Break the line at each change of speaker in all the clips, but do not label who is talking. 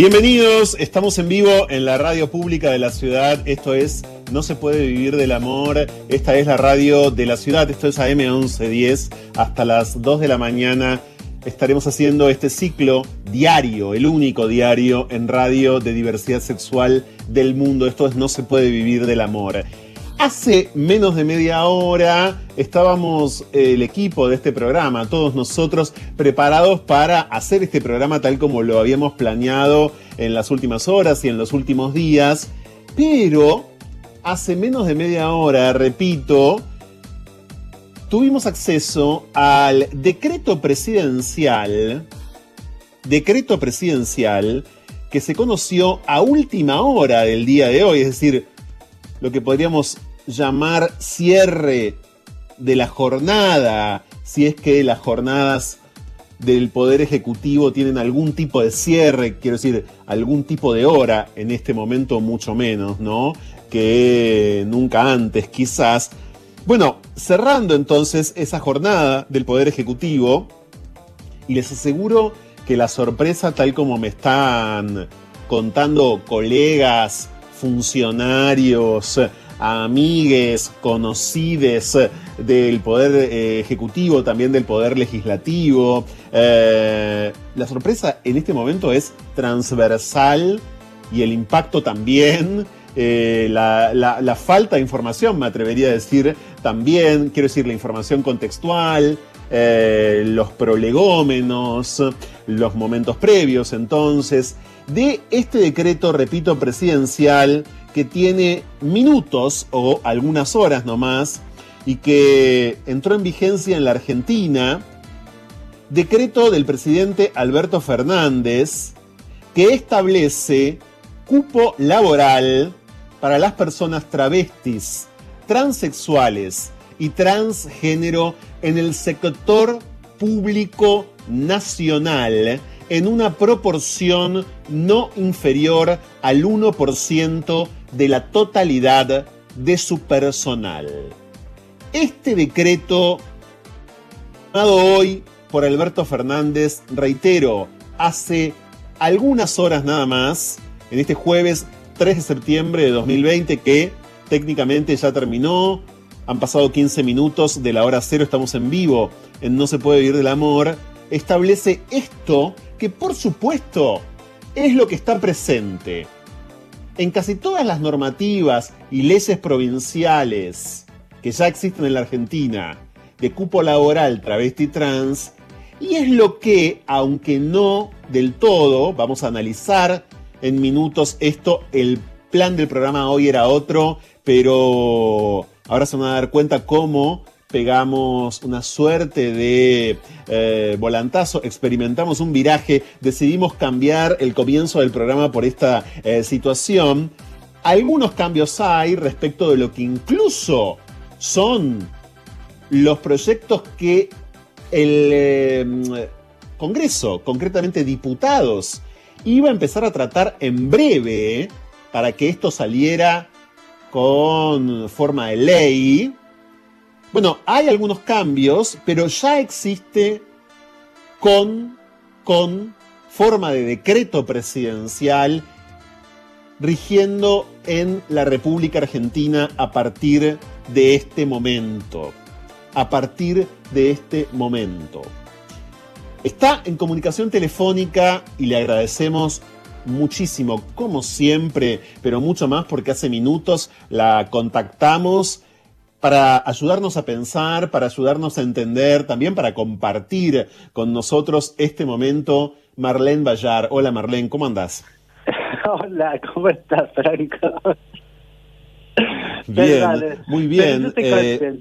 Bienvenidos, estamos en vivo en la radio pública de la ciudad. Esto es No se puede vivir del amor. Esta es la radio de la ciudad. Esto es AM1110 hasta las 2 de la mañana. Estaremos haciendo este ciclo diario, el único diario en radio de diversidad sexual del mundo. Esto es No se puede vivir del amor. Hace menos de media hora estábamos eh, el equipo de este programa, todos nosotros preparados para hacer este programa tal como lo habíamos planeado en las últimas horas y en los últimos días, pero hace menos de media hora, repito, tuvimos acceso al decreto presidencial, decreto presidencial que se conoció a última hora del día de hoy, es decir, lo que podríamos llamar cierre de la jornada, si es que las jornadas del Poder Ejecutivo tienen algún tipo de cierre, quiero decir, algún tipo de hora, en este momento mucho menos, ¿no? Que nunca antes, quizás. Bueno, cerrando entonces esa jornada del Poder Ejecutivo, les aseguro que la sorpresa, tal como me están contando colegas, funcionarios, amigues, conocides del Poder eh, Ejecutivo, también del Poder Legislativo. Eh, la sorpresa en este momento es transversal y el impacto también. Eh, la, falta de información, me atrevería a decir también, quiero decir, la información contextual, los prolegómenos, los momentos previos entonces, de este decreto, repito, presidencial que tiene minutos o algunas horas nomás y que entró en vigencia en la Argentina, decreto del presidente Alberto Fernández que establece cupo laboral para las personas travestis, transexuales y transgénero en el sector público nacional en una proporción no inferior al 1% de la totalidad de su personal. Este decreto, dado hoy por Alberto Fernández, reitero, hace algunas horas nada más, en este jueves 3 de septiembre de 2020, que técnicamente ya terminó, han pasado 15 minutos de la hora cero, estamos en vivo en No se puede vivir del amor, establece esto que por supuesto es lo que está presente en casi todas las normativas y leyes provinciales que ya existen en la Argentina de cupo laboral travesti trans, y es lo que, aunque no del todo, vamos a analizar en minutos esto, el plan del programa hoy era otro, pero ahora se van a dar cuenta cómo pegamos una suerte de eh, volantazo, experimentamos un viraje, decidimos cambiar el comienzo del programa por esta eh, situación. Algunos cambios hay respecto de lo que incluso son los proyectos que el eh, Congreso, concretamente diputados, iba a empezar a tratar en breve para que esto saliera con forma de ley bueno, hay algunos cambios, pero ya existe con, con forma de decreto presidencial rigiendo en la República Argentina a partir de este momento. A partir de este momento. Está en comunicación telefónica y le agradecemos muchísimo, como siempre, pero mucho más porque hace minutos la contactamos para ayudarnos a pensar, para ayudarnos a entender, también para compartir con nosotros este momento. Marlene Bayar. Hola Marlene, ¿cómo andás?
Hola, ¿cómo estás, Franco?
Bien, muy bien. Eh,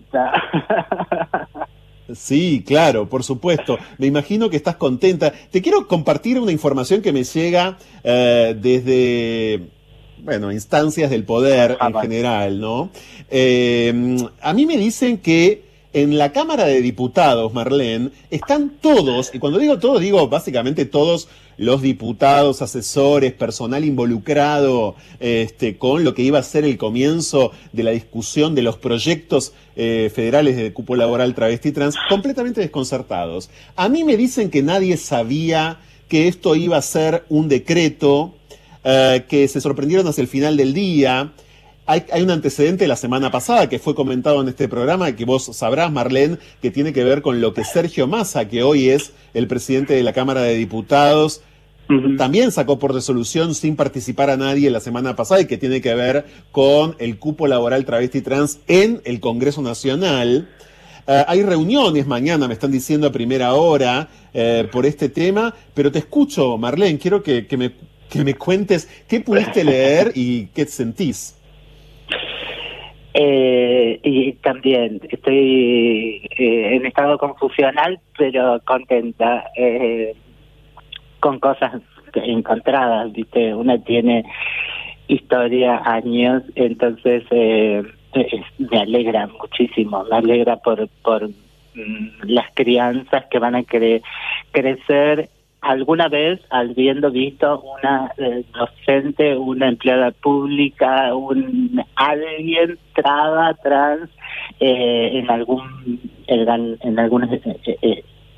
sí, claro, por supuesto. Me imagino que estás contenta. Te quiero compartir una información que me llega eh, desde bueno, instancias del poder en general, ¿no? Eh, a mí me dicen que en la Cámara de Diputados, Marlene, están todos, y cuando digo todos, digo básicamente todos los diputados, asesores, personal involucrado este, con lo que iba a ser el comienzo de la discusión de los proyectos eh, federales de cupo laboral travesti trans, completamente desconcertados. A mí me dicen que nadie sabía que esto iba a ser un decreto, eh, que se sorprendieron hacia el final del día. Hay, hay, un antecedente de la semana pasada que fue comentado en este programa, que vos sabrás, Marlene, que tiene que ver con lo que Sergio Massa, que hoy es el presidente de la Cámara de Diputados, también sacó por resolución sin participar a nadie la semana pasada y que tiene que ver con el cupo laboral travesti trans en el Congreso Nacional. Uh, hay reuniones mañana, me están diciendo a primera hora, eh, por este tema, pero te escucho, Marlene, quiero que, que, me, que me cuentes qué pudiste leer y qué sentís.
Eh, y también estoy eh, en estado confusional, pero contenta. Eh, con cosas encontradas, ¿viste? Una tiene historia, años, entonces eh, me alegra muchísimo, me alegra por, por mm, las crianzas que van a cre crecer alguna vez habiendo visto una eh, docente, una empleada pública, un alguien traba trans eh, en algún en, en algún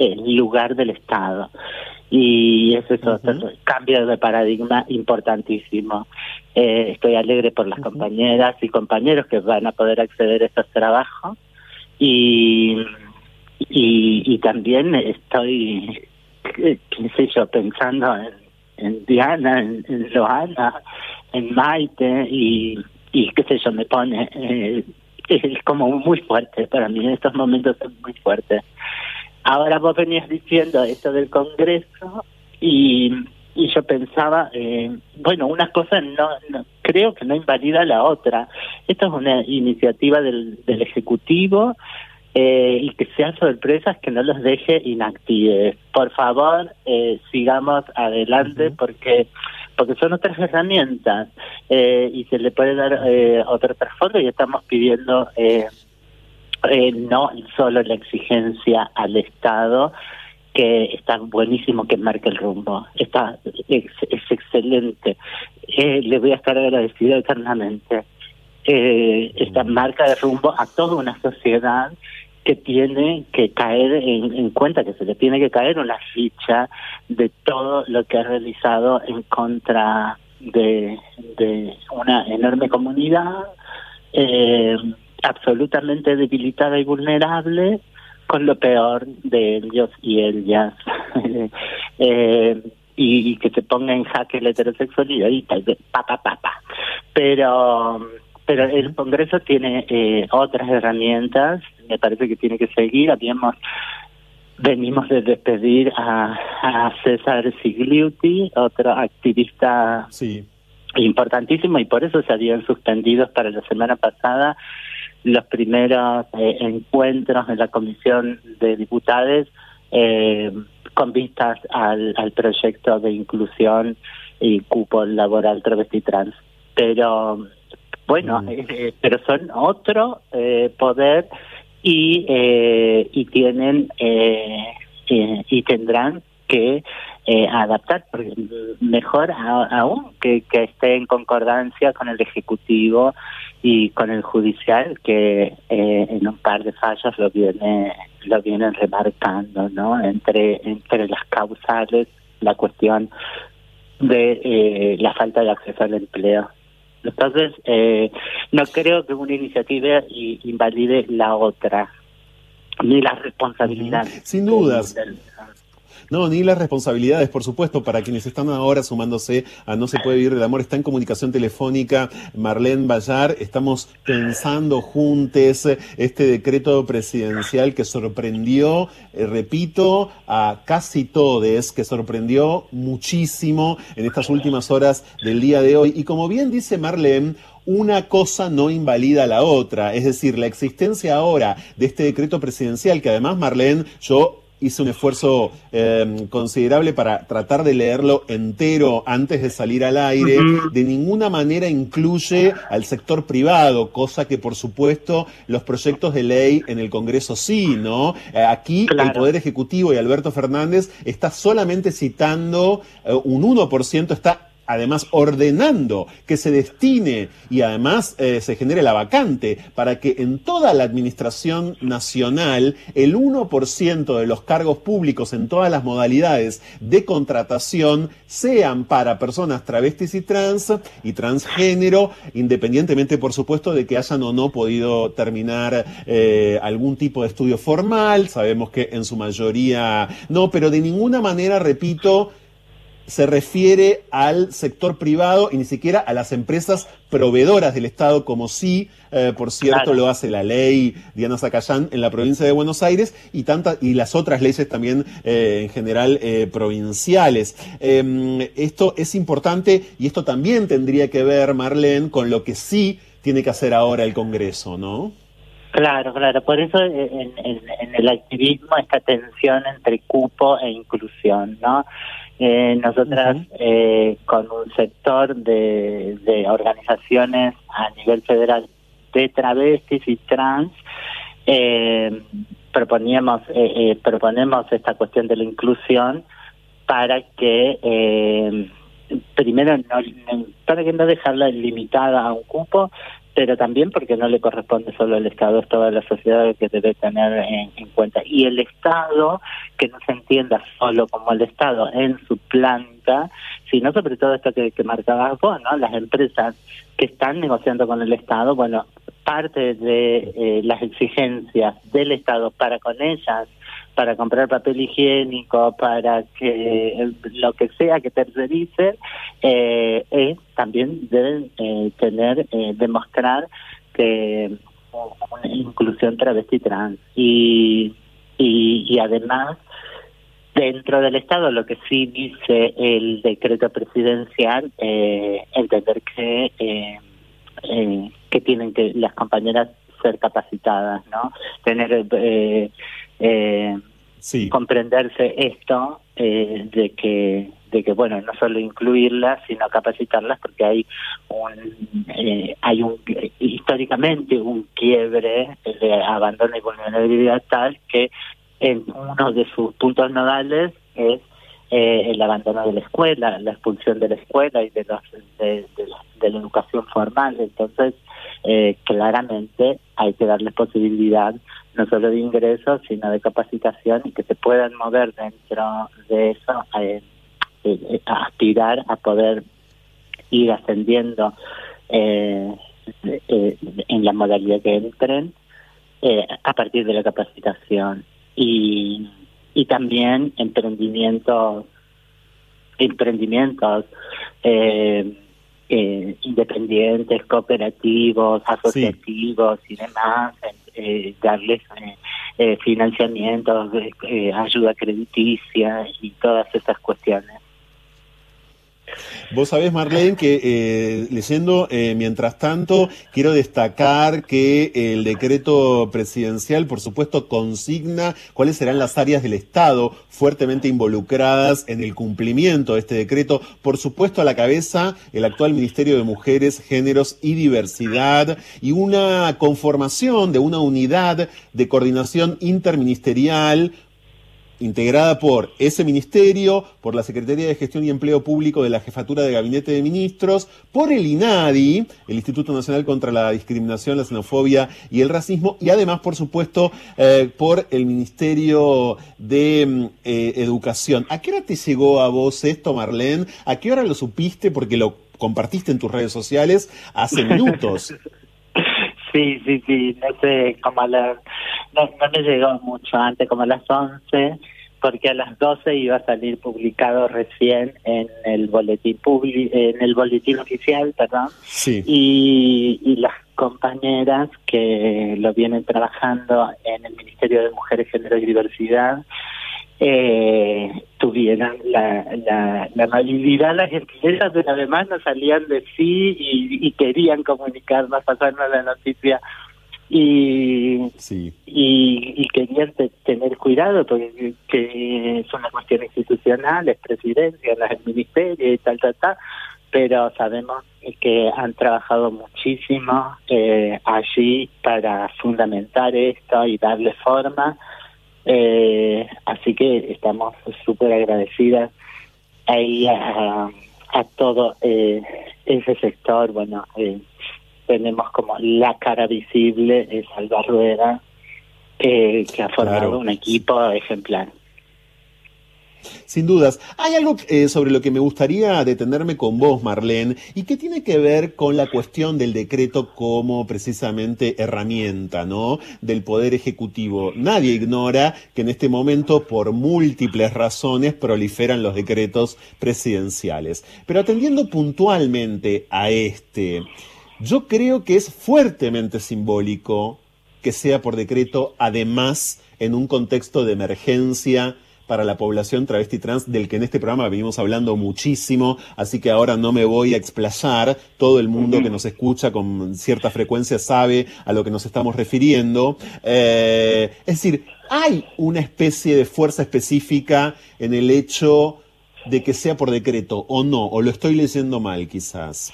eh, lugar del Estado. Y eso es otro cambio de paradigma importantísimo. Eh, estoy alegre por las compañeras y compañeros que van a poder acceder a estos trabajos. Y, y, también estoy, qué, sé yo, pensando en, Diana, en, en Joana, en Maite y, y qué sé yo, me pone, eh, es como muy fuerte para mí, en estos momentos es muy fuerte. Ahora vos venías diciendo esto del Congreso y, y yo pensaba, eh, bueno, una cosa no, creo que no invalida la otra. Esto es una iniciativa del, del Ejecutivo eh, y que sean sorpresas que no los deje inactivos. Por favor, eh, sigamos adelante porque porque son otras herramientas eh, y se le puede dar eh, otro trasfondo y estamos pidiendo eh, no solo la exigencia al Estado, que está buenísimo que marque el rumbo, está es, excelente, le voy a estar agradecido eternamente. Eh, esta marca de rumbo a toda una sociedad que tiene que caer en, en, cuenta, que se le tiene que caer una ficha de todo lo que ha realizado en contra de, una enorme comunidad. Eh, absolutamente debilitada y vulnerable con lo peor de ellos y ellas. eh, y, y, que se ponga en jaque la heterosexualidad y tal vez, pa, pa, pa, pa. Pero, pero el Congreso tiene eh, otras herramientas, me parece que tiene que seguir. Habíamos venimos de despedir a, a César Sigliuti, otro activista
sí.
importantísimo, y por eso se habían suspendido para la semana pasada los primeros eh, encuentros en la Comisión de Diputados eh, con vistas al, al proyecto de inclusión y cupo laboral travesti trans. Pero bueno, mm. eh, pero son otro eh, poder y eh, y tienen eh, eh, y tendrán que eh, adaptar, mejor a, aún que, que esté en concordancia con el Ejecutivo y con el Judicial, que eh, en un par de fallos lo viene lo vienen remarcando, ¿no? Entre, entre las causales, la cuestión de eh, la falta de acceso al empleo. Entonces, eh, no creo que una iniciativa invalide la otra, ni las responsabilidades.
Sin dudas. Del, no, ni las responsabilidades, por supuesto, para quienes están ahora sumándose a No se puede vivir del amor. Está en comunicación telefónica Marlene Bayar. Estamos pensando juntos este decreto presidencial que sorprendió, eh, repito, a casi todos, que sorprendió muchísimo en estas últimas horas del día de hoy. Y como bien dice Marlene, una cosa no invalida la otra. Es decir, la existencia ahora de este decreto presidencial, que además, Marlene, yo hice un esfuerzo eh, considerable para tratar de leerlo entero antes de salir al aire. Uh -huh. De ninguna manera incluye al sector privado, cosa que por supuesto los proyectos de ley en el Congreso sí, ¿no? Eh, aquí claro. el Poder Ejecutivo y Alberto Fernández está solamente citando eh, un 1%, está además ordenando que se destine y además eh, se genere la vacante para que en toda la administración nacional el 1% de los cargos públicos en todas las modalidades de contratación sean para personas travestis y trans y transgénero, independientemente por supuesto de que hayan o no podido terminar eh, algún tipo de estudio formal, sabemos que en su mayoría no, pero de ninguna manera, repito, se refiere al sector privado y ni siquiera a las empresas proveedoras del Estado, como sí, eh, por cierto, lo hace la ley Diana Zacayán en la provincia de Buenos Aires y, tantas y las otras leyes también eh, en general eh, provinciales. Em, esto es importante y esto también tendría que ver, Marlene, con lo que sí tiene que hacer ahora el Congreso, ¿no?
Claro, claro. Por eso en, el activismo esta tensión entre cupo e inclusión, ¿no? Eh, nosotras eh, con un sector de, de organizaciones a nivel federal de travestis y trans eh, proponíamos eh, eh, proponemos esta cuestión de la inclusión para que eh, primero no, para que no dejarla limitada a un cupo pero también porque no le corresponde solo al Estado, es toda la sociedad que debe tener en, cuenta. Y el Estado, que no se entienda solo como el Estado en su planta, sino sobre todo esto que, que marcabas vos, ¿no? Las empresas que están negociando con el Estado, bueno, parte de eh, las exigencias del Estado para con ellas para comprar papel higiénico, para que lo que sea que tercericen, eh, es, también deben eh, tener, eh, demostrar que una inclusión travesti trans. Y, y, y además, dentro del Estado, lo que sí dice el decreto presidencial, eh, entender que, eh, eh, que tienen que las compañeras ser capacitadas, ¿no? Tener eh, eh, comprenderse esto eh, de que de que bueno no solo incluirlas sino capacitarlas porque hay un eh, hay un históricamente un quiebre de abandono y vulnerabilidad tal que en uno de sus puntos nodales es eh, el abandono de la escuela, la expulsión de la escuela y de, los, de, de, la educación formal. Entonces, eh, claramente hay que darles posibilidad no solo de ingresos, sino de capacitación y que se puedan mover dentro de eso, eh, eh, aspirar a poder ir ascendiendo eh, eh, en la modalidad que entren eh, a partir de la capacitación. Y y también emprendimientos emprendimientos eh, independientes, cooperativos, asociativos y demás, eh, darles eh, eh financiamiento, eh, ayuda crediticia y todas esas cuestiones.
Vos sabés, Marlene, que eh, leyendo, eh, mientras tanto, quiero destacar que el decreto presidencial, por supuesto, consigna cuáles serán las áreas del Estado fuertemente involucradas en el cumplimiento de este decreto. Por supuesto, a la cabeza el actual Ministerio de Mujeres, Géneros y Diversidad y una conformación de una unidad de coordinación interministerial integrada por ese ministerio, por la Secretaría de Gestión y Empleo Público de la Jefatura de Gabinete de Ministros, por el INADI, el Instituto Nacional contra la Discriminación, la Xenofobia y el Racismo, y además, por supuesto, eh, por el Ministerio de mm, eh, Educación. ¿A qué hora te llegó a vos esto, Marlene? ¿A qué hora lo supiste? Porque lo compartiste en tus redes sociales hace minutos.
Sí, sí, sí, no sé, como a las, no, no me llegó mucho antes, como a las 11, porque a las 12 iba a salir publicado recién en el boletín publi en el boletín oficial, perdón.
Sí.
Y, y las compañeras que lo vienen trabajando en el Ministerio de Mujeres, Género y Diversidad, eh, tuvieran la, la, la amabilidad, las gentilezas, pero además no salían de sí y, y querían comunicarnos, pasarnos la noticia y,
sí.
y, y querían te, tener cuidado porque que es una cuestión institucional, es presidencia, es el ministerio y tal, tal, tal, pero sabemos que han trabajado muchísimo eh, allí para fundamentar esto y darle forma eh, así que estamos súper agradecidas ahí a, a todo eh, ese sector, bueno, eh, tenemos como la cara visible es Alba Rueda, que ha formado un equipo ejemplar.
Sin dudas. Hay algo eh, sobre lo que me gustaría detenerme con vos, Marlene, y que tiene que ver con la cuestión del decreto como precisamente herramienta, ¿no? Del poder ejecutivo. Nadie ignora que en este momento, por múltiples razones, proliferan los decretos presidenciales. Pero atendiendo puntualmente a este, yo creo que es fuertemente simbólico que sea por decreto, además en un contexto de emergencia para la población travesti trans del que en este programa venimos hablando muchísimo, así que ahora no me voy a explayar, todo el mundo que nos escucha con cierta frecuencia sabe a lo que nos estamos refiriendo. Eh, es decir, hay una especie de fuerza específica en el hecho de que sea por decreto o no, o lo estoy leyendo mal quizás.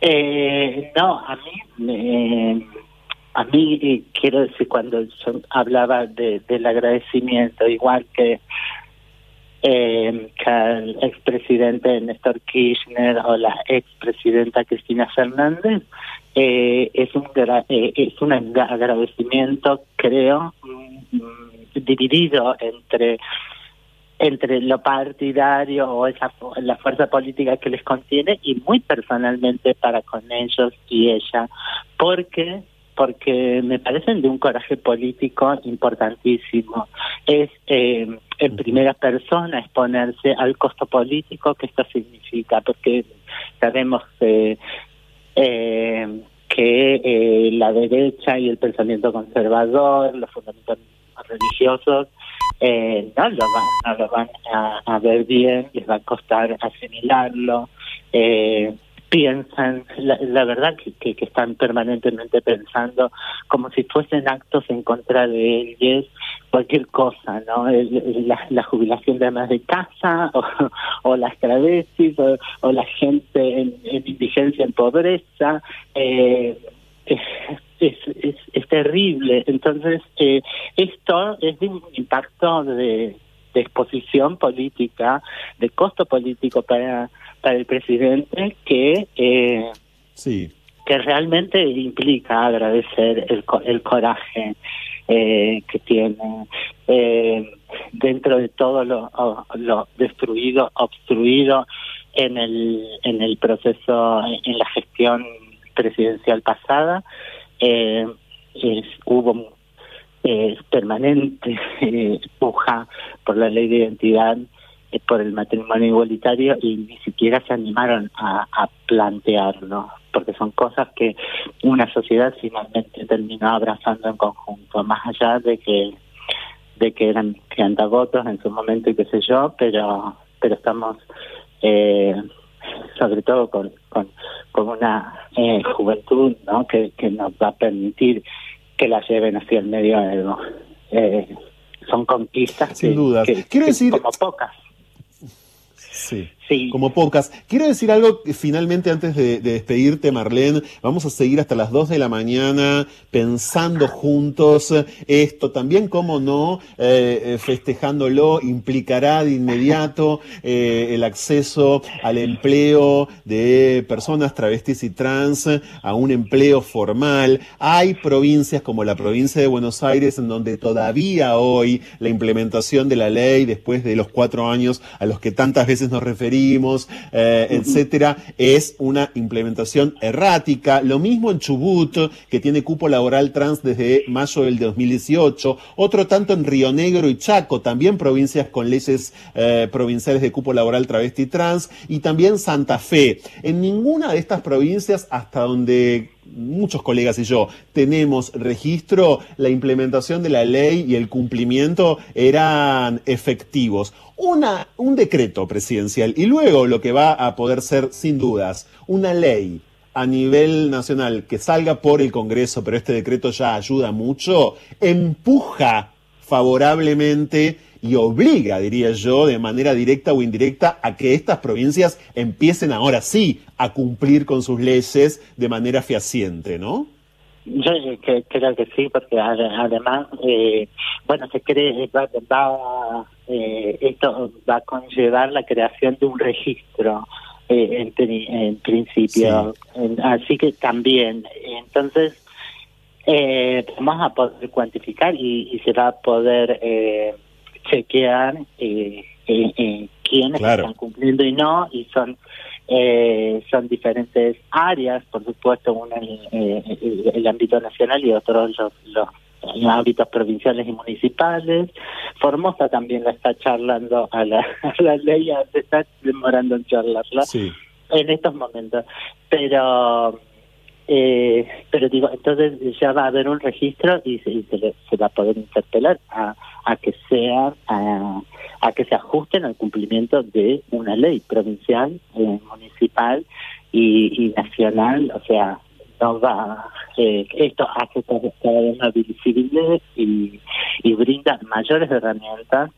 Eh, no, a mí a mí eh, quiero decir cuando yo hablaba de, del agradecimiento igual que eh, que el expresidente Néstor Kirchner o la expresidenta Cristina Fernández eh, es un eh, es un agradecimiento creo mm, dividido entre entre lo partidario o esa la fuerza política que les contiene y muy personalmente para con ellos y ella porque porque me parecen de un coraje político importantísimo. Es eh, en primera persona exponerse al costo político que esto significa, porque sabemos eh, eh, que la derecha y el pensamiento conservador, los fundamentos religiosos, no lo van, no lo van a, a, ver bien, les va a costar asimilarlo. Eh, piensan, la, verdad que, que, están permanentemente pensando como si fuesen actos en contra de ellos, cualquier cosa, ¿no? La, jubilación de más de casa, o, las travestis, o, la gente en, indigencia, en pobreza, eh, es, es, es, terrible. Entonces, eh, esto es de un impacto de exposición política, de costo político para para el presidente que eh, sí. que realmente implica agradecer el, el coraje eh, que tiene eh, dentro de todo lo, lo destruido, obstruido en el en el proceso en la gestión presidencial pasada eh, es, hubo eh, permanente puja por la ley de identidad por el matrimonio igualitario y ni siquiera se animaron a, a plantearlo, porque son cosas que una sociedad finalmente terminó abrazando en conjunto, más allá de que de que eran votos en su momento y qué sé yo, pero pero estamos eh, sobre todo con, con, con una eh, juventud ¿no? que, que nos va a permitir que la lleven hacia el medio eh, son conquistas
Sin duda. Quiero decir,
como pocas
Sim. Como pocas. Quiero decir algo finalmente antes de, despedirte, Marlene. Vamos a seguir hasta las 2 de la mañana pensando juntos esto. También, como no, eh, festejándolo, implicará de inmediato eh, el acceso al empleo de personas travestis y trans, a un empleo formal. Hay provincias como la provincia de Buenos Aires en donde todavía hoy la implementación de la ley, después de los cuatro años a los que tantas veces nos referimos, eh, etcétera, es una implementación errática. Lo mismo en Chubut, que tiene cupo laboral trans desde mayo del 2018. Otro tanto en Río Negro y Chaco, también provincias con leyes eh, provinciales de cupo laboral travesti trans. Y también Santa Fe. En ninguna de estas provincias, hasta donde muchos colegas y yo tenemos registro, la implementación de la ley y el cumplimiento eran efectivos. Un decreto presidencial y luego lo que va a poder ser, sin dudas, una ley a nivel nacional que salga por el Congreso, pero este decreto ya ayuda mucho, empuja favorablemente y obliga, diría yo, de manera directa o indirecta, a que estas provincias empiecen ahora sí a cumplir con sus leyes de manera fehaciente, ¿no?
Yo creo que sí, porque además, eh, bueno, se cree, va, va eh, esto va a conllevar la creación de un registro eh, en, principio. así que también, entonces, eh, vamos a poder cuantificar y, se va a poder eh, chequear eh, eh, quiénes están cumpliendo y no, y son son diferentes áreas, por supuesto, una en el ámbito nacional y otros los, los ámbitos provinciales y municipales. Formosa también la está charlando a la, a la ley, se está demorando en charlarla en estos momentos. Pero eh, pero digo, entonces ya va a haber un registro y se, se, va a poder interpelar a, a que sea a, que se ajusten al cumplimiento de una ley provincial, eh, municipal y, nacional. O sea, no va eh, esto hace cada vez más visible y, y brinda mayores herramientas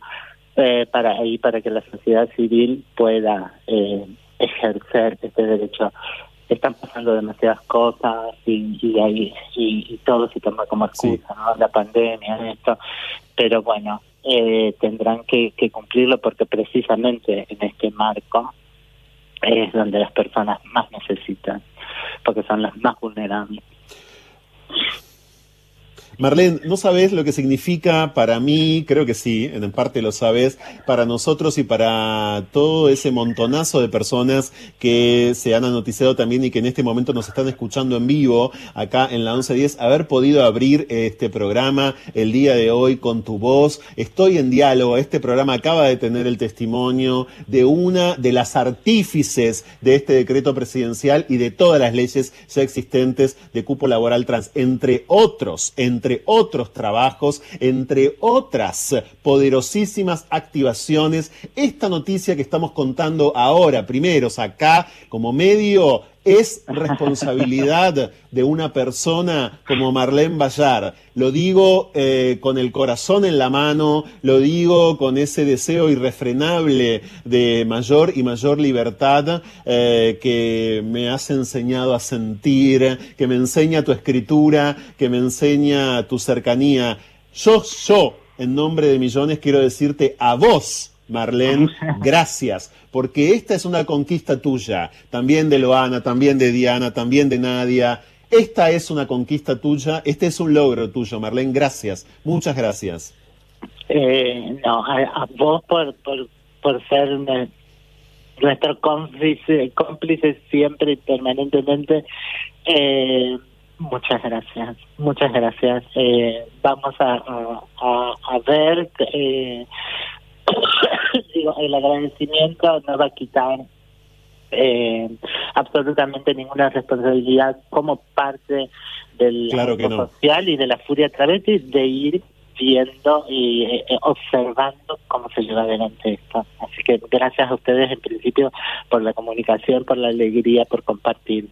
eh, para y para que la sociedad civil pueda ejercer este derecho están pasando demasiadas cosas y, y, ahí, y, todo se toma como excusa, ¿no? La pandemia, esto. Pero bueno, eh, tendrán que, que cumplirlo porque precisamente en este marco es donde las personas más necesitan, porque son las más vulnerables.
Marlene, ¿no sabes lo que significa para mí? Creo que sí, en parte lo sabes, para nosotros y para todo ese montonazo de personas que se han anoticiado también y que en este momento nos están escuchando en vivo acá en la 1110, haber podido abrir este programa el día de hoy con tu voz. Estoy en diálogo, este programa acaba de tener el testimonio de una de las artífices de este decreto presidencial y de todas las leyes ya existentes de cupo laboral trans, entre otros, entre otros trabajos, entre otras poderosísimas activaciones, esta noticia que estamos contando ahora, primeros acá como medio, es responsabilidad de una persona como Marlene Bayar. Lo digo eh, con el corazón en la mano, lo digo con ese deseo irrefrenable de mayor y mayor libertad eh, que me has enseñado a sentir, que me enseña tu escritura, que me enseña tu cercanía. Yo, yo, en nombre de millones, quiero decirte a vos, Marlene, gracias, porque esta es una conquista tuya, también de Loana, también de Diana, también de Nadia. Esta es una conquista tuya, este es un logro tuyo, Marlene, gracias, muchas gracias.
Eh, no, a, vos por, por, por ser nuestro cómplice, cómplice siempre y permanentemente. Eh, muchas gracias, muchas gracias. Eh, vamos a, a, a ver eh, digo, el agradecimiento no va a quitar eh, absolutamente ninguna responsabilidad como parte del social y de la furia travesti de ir viendo y eh, observando cómo se lleva adelante esto. Así que gracias a ustedes en principio por la comunicación, por la alegría, por compartir.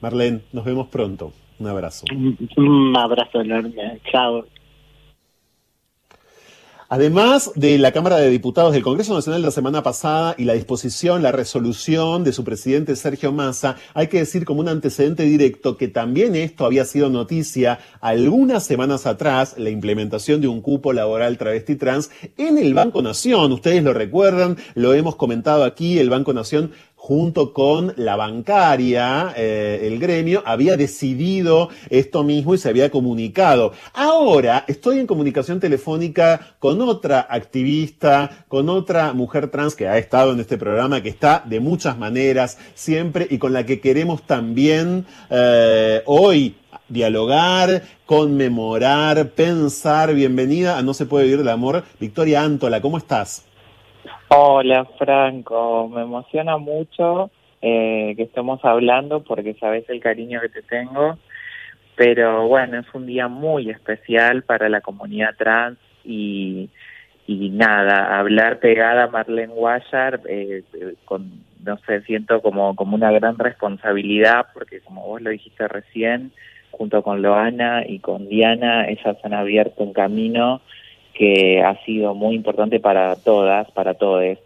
Marlene, nos vemos pronto. Un abrazo.
Un abrazo enorme. Chao.
Además de la Cámara de Diputados del Congreso Nacional la semana pasada y la disposición, la resolución de su presidente Sergio Massa, hay que decir como un antecedente directo que también esto había sido noticia algunas semanas atrás, la implementación de un cupo laboral travesti trans en el Banco Nación. Ustedes lo recuerdan, lo hemos comentado aquí, el Banco Nación junto con la bancaria, eh, el gremio, había decidido esto mismo y se había comunicado. Ahora estoy en comunicación telefónica con otra activista, con otra mujer trans que ha estado en este programa, que está de muchas maneras siempre y con la que queremos también eh, hoy dialogar, conmemorar, pensar. Bienvenida a No se puede vivir del amor. Victoria Antola, ¿cómo estás?
Hola Franco, me emociona mucho eh, que estemos hablando porque sabes el cariño que te tengo, pero bueno, es un día muy especial para la comunidad trans y, nada, hablar pegada a Marlene Guayar, eh, con, no sé, siento como, como una gran responsabilidad porque como vos lo dijiste recién, junto con Loana y con Diana, ellas han abierto un camino que ha sido muy importante para todas, para todos.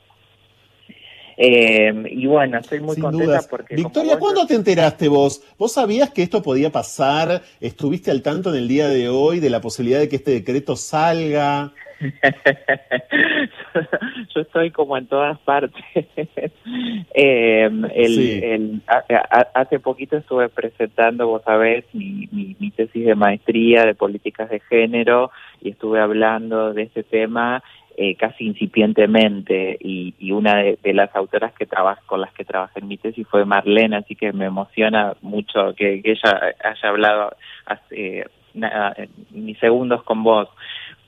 Eh, y bueno, estoy muy contenta porque...
Victoria, ¿cuándo te enteraste vos? ¿Vos sabías que esto podía pasar? ¿Estuviste al tanto en el día de hoy de la posibilidad de que este decreto salga?
Yo estoy como en todas partes. eh, hace poquito estuve presentando, vos sabés, mi, mi, tesis de maestría de políticas de género y estuve hablando de este tema eh, casi incipientemente y, y una de, las autoras que trabaja con las que trabajé en mi tesis fue Marlene, así que me emociona mucho que, que ella haya hablado hace ni segundos con vos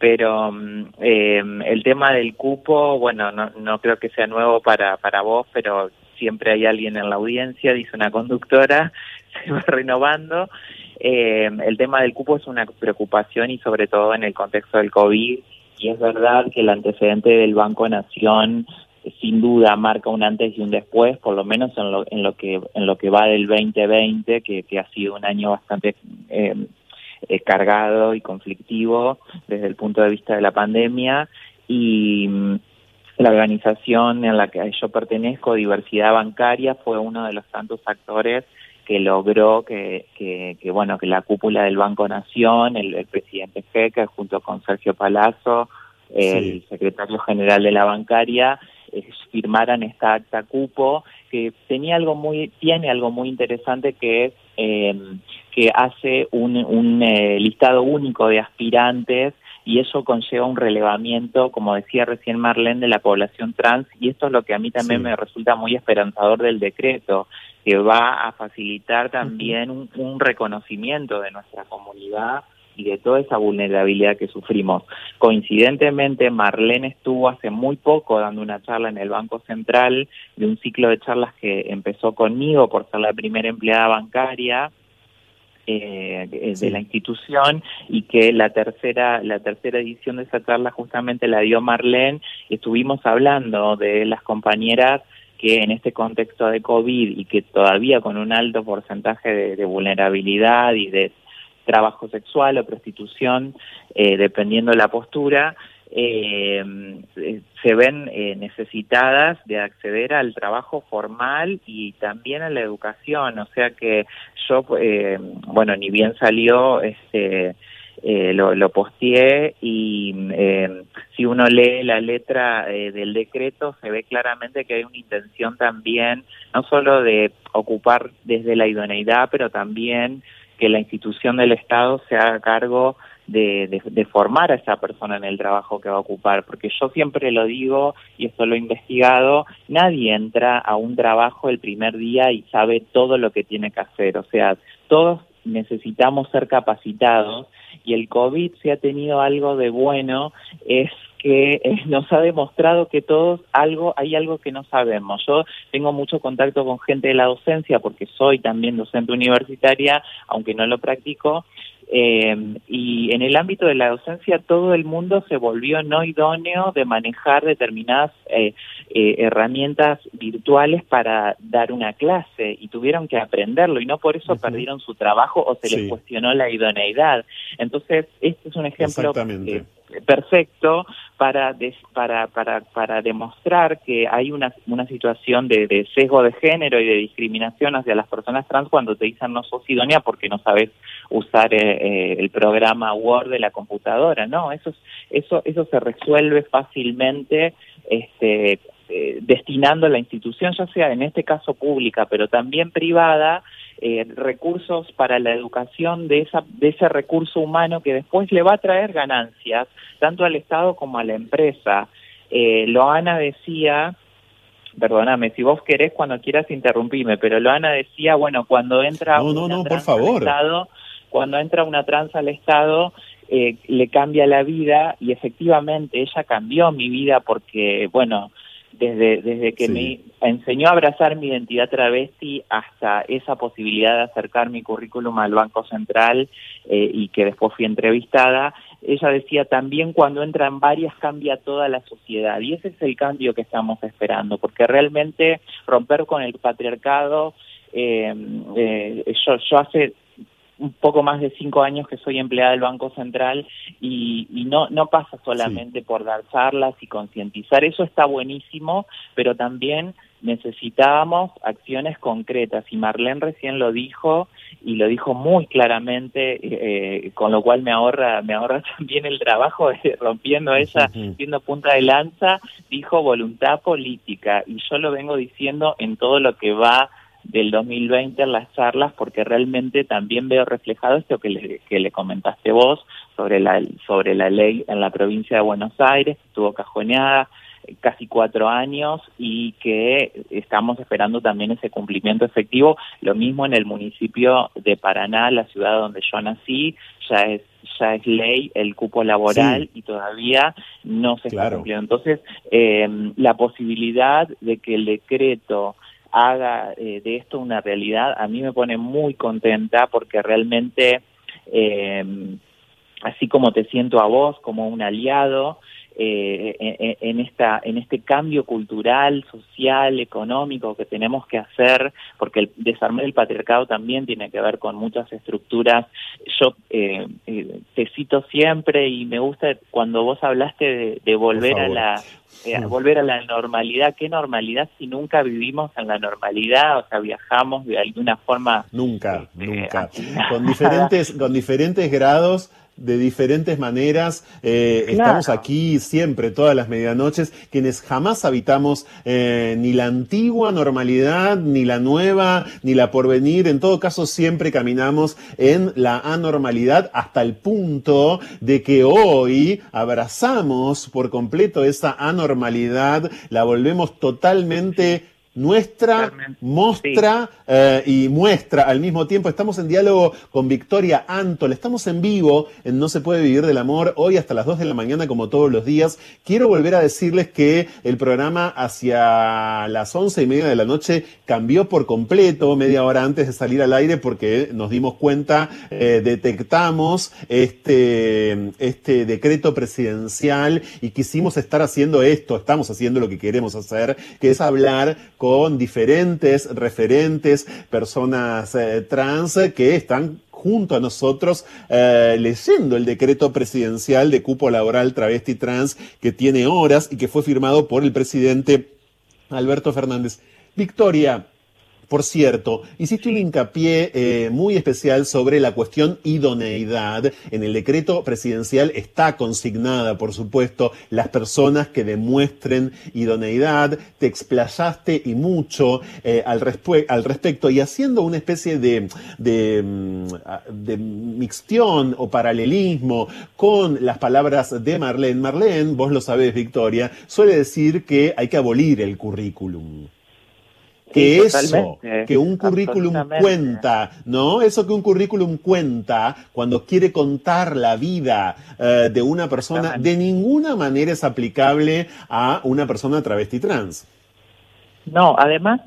pero eh, el tema del cupo, bueno, no, no creo que sea nuevo para, para vos, pero siempre hay alguien en la audiencia, dice una conductora, se va renovando. Eh, el tema del cupo es una preocupación y sobre todo en el contexto del COVID, y es verdad que el antecedente del Banco Nación sin duda marca un antes y un después, por lo menos en lo, en lo que en lo que va del 2020, que, que ha sido un año bastante eh, eh, cargado y conflictivo desde el punto de vista de la pandemia y mm, la organización en la que yo pertenezco, Diversidad Bancaria, fue uno de los tantos actores que logró que, que, bueno que la cúpula del Banco Nación, el, presidente Jeque, junto con Sergio Palazzo, el secretario general de la bancaria, firmaran esta acta cupo que tenía algo muy tiene algo muy interesante que es eh, que hace un, un eh, listado único de aspirantes y eso conlleva un relevamiento, como decía recién Marlene, de la población trans y esto es lo que a mí también me resulta muy esperanzador del decreto, que va a facilitar también un, un reconocimiento de nuestra comunidad y de toda esa vulnerabilidad que sufrimos. Coincidentemente, Marlene estuvo hace muy poco dando una charla en el Banco Central de un ciclo de charlas que empezó conmigo por ser la primera empleada bancaria eh, de la institución y que la tercera la tercera edición de esa charla justamente la dio Marlene estuvimos hablando de las compañeras que en este contexto de COVID y que todavía con un alto porcentaje de, vulnerabilidad y de trabajo sexual o prostitución, eh, dependiendo de la postura, eh, se ven eh, necesitadas de acceder al trabajo formal y también a la educación. O sea que yo, eh, bueno, ni bien salió, este, eh, lo, lo posteé y eh, si uno lee la letra eh, del decreto se ve claramente que hay una intención también no solo de ocupar desde la idoneidad, pero también que la institución del Estado se haga cargo de, de, formar a esa persona en el trabajo que va a ocupar, porque yo siempre lo digo y esto lo he investigado, nadie entra a un trabajo el primer día y sabe todo lo que tiene que hacer, o sea, todos necesitamos ser capacitados y el COVID si ha tenido algo de bueno es que eh, nos ha demostrado que todos algo hay algo que no sabemos. Yo tengo mucho contacto con gente de la docencia porque soy también docente universitaria, aunque no lo practico, eh, y en el ámbito de la docencia todo el mundo se volvió no idóneo de manejar determinadas eh, eh, herramientas virtuales para dar una clase y tuvieron que aprenderlo y no por eso perdieron su trabajo o se les cuestionó la idoneidad. Entonces, este es un ejemplo perfecto para, para, para, para demostrar que hay una, una situación de, de, sesgo de género y de discriminación hacia las personas trans cuando te dicen no sos idónea porque no sabes usar eh, eh, el programa Word de la computadora, ¿no? Eso, eso, eso se resuelve fácilmente este, eh, destinando a la institución, ya sea en este caso pública, pero también privada, eh, recursos para la educación de, esa, de ese recurso humano que después le va a traer ganancias, tanto al Estado como a la empresa. Eh, Loana decía, perdóname, si vos querés cuando quieras interrumpirme, pero Loana decía, bueno, cuando entra
no, no, no, por favor.
Estado, cuando entra una trans al Estado, eh, le cambia la vida y efectivamente ella cambió mi vida porque, bueno, desde, desde que me enseñó a abrazar mi identidad travesti hasta esa posibilidad de acercar mi currículum al Banco Central eh, y que después fui entrevistada, ella decía también cuando entran varias cambia toda la sociedad y ese es el cambio que estamos esperando, porque realmente romper con el patriarcado, eh, eh, yo, yo hace un poco más de cinco años que soy empleada del Banco Central y, y no, no pasa solamente por dar charlas y concientizar, eso está buenísimo, pero también necesitábamos acciones concretas. Y Marlene recién lo dijo y lo dijo muy claramente, eh, con lo cual me ahorra, me ahorra también el trabajo de rompiendo ella, siendo punta de lanza, dijo voluntad política y yo lo vengo diciendo en todo lo que va del 2020 en las charlas porque realmente también veo reflejado esto que le, que le comentaste vos sobre la, sobre la ley en la provincia de Buenos Aires, estuvo cajoneada eh, casi cuatro años y que estamos esperando también ese cumplimiento efectivo. Lo mismo en el municipio de Paraná, la ciudad donde yo nací, ya es ya es ley el cupo laboral y todavía no se está cumpliendo. Entonces, eh, la posibilidad de que el decreto haga eh, de esto una realidad, a mí me pone muy contenta porque realmente, eh, así como te siento a vos como un aliado, eh, en, esta, en este cambio cultural, social, económico que tenemos que hacer, porque el desarmar el patriarcado también tiene que ver con muchas estructuras. Yo eh, eh, te cito siempre y me gusta cuando vos hablaste de, volver a la volver a la normalidad. ¿Qué normalidad si nunca vivimos en la normalidad? O sea, viajamos de alguna forma.
Nunca, nunca. Con diferentes, con diferentes grados de diferentes maneras. Eh, estamos aquí siempre, todas las medianoches, quienes jamás habitamos eh, ni la antigua normalidad, ni la nueva, ni la porvenir. En todo caso, siempre caminamos en la anormalidad hasta el punto de que hoy abrazamos por completo esa anormalidad, la volvemos totalmente nuestra, mostra eh, y muestra al mismo tiempo. Estamos en diálogo con Victoria Antol. Estamos en vivo en No se puede vivir del amor hoy hasta las 2 de la mañana como todos los días. Quiero volver a decirles que el programa hacia las once y media de la noche cambió por completo media hora antes de salir al aire porque nos dimos cuenta, eh, detectamos este, este decreto presidencial y quisimos estar haciendo esto, estamos haciendo lo que queremos hacer, que es hablar con diferentes referentes, personas eh, trans que están junto a nosotros eh, leyendo el decreto presidencial de cupo laboral travesti trans que tiene horas y que fue firmado por el presidente Alberto Fernández. Victoria, por cierto, hiciste un hincapié eh, muy especial sobre la cuestión idoneidad. En el decreto presidencial está consignada, por supuesto, las personas que demuestren idoneidad. Te explayaste y mucho eh, al, al, respecto y haciendo una especie de, de, mm, de mixtión o paralelismo con las palabras de Marlene. Marlene, vos lo sabés, Victoria, suele decir que hay que abolir el currículum que eso, que un currículum cuenta, ¿no? Eso que un currículum cuenta cuando quiere contar la vida eh, de una persona, de ninguna manera es aplicable a una persona travesti trans.
No, además,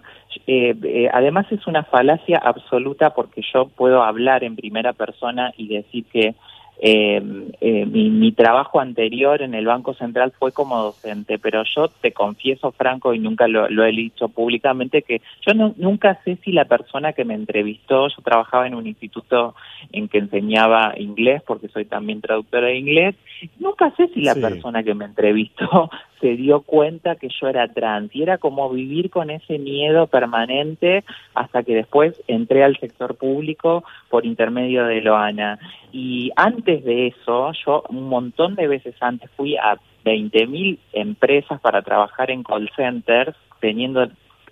eh, eh, además es una falacia absoluta porque yo puedo hablar en primera persona y decir que eh, eh, mi, trabajo anterior en el Banco Central fue como docente, pero yo te confieso, Franco, y nunca lo, he dicho públicamente, que yo nunca sé si la persona que me entrevistó, yo trabajaba en un instituto en que enseñaba inglés, porque soy también traductora de inglés, nunca sé si la persona que me entrevistó se dio cuenta que yo era trans y era como vivir con ese miedo permanente hasta que después entré al sector público por intermedio de Loana. Y antes de eso, yo un montón de veces antes fui a 20.000 empresas para trabajar en call centers, teniendo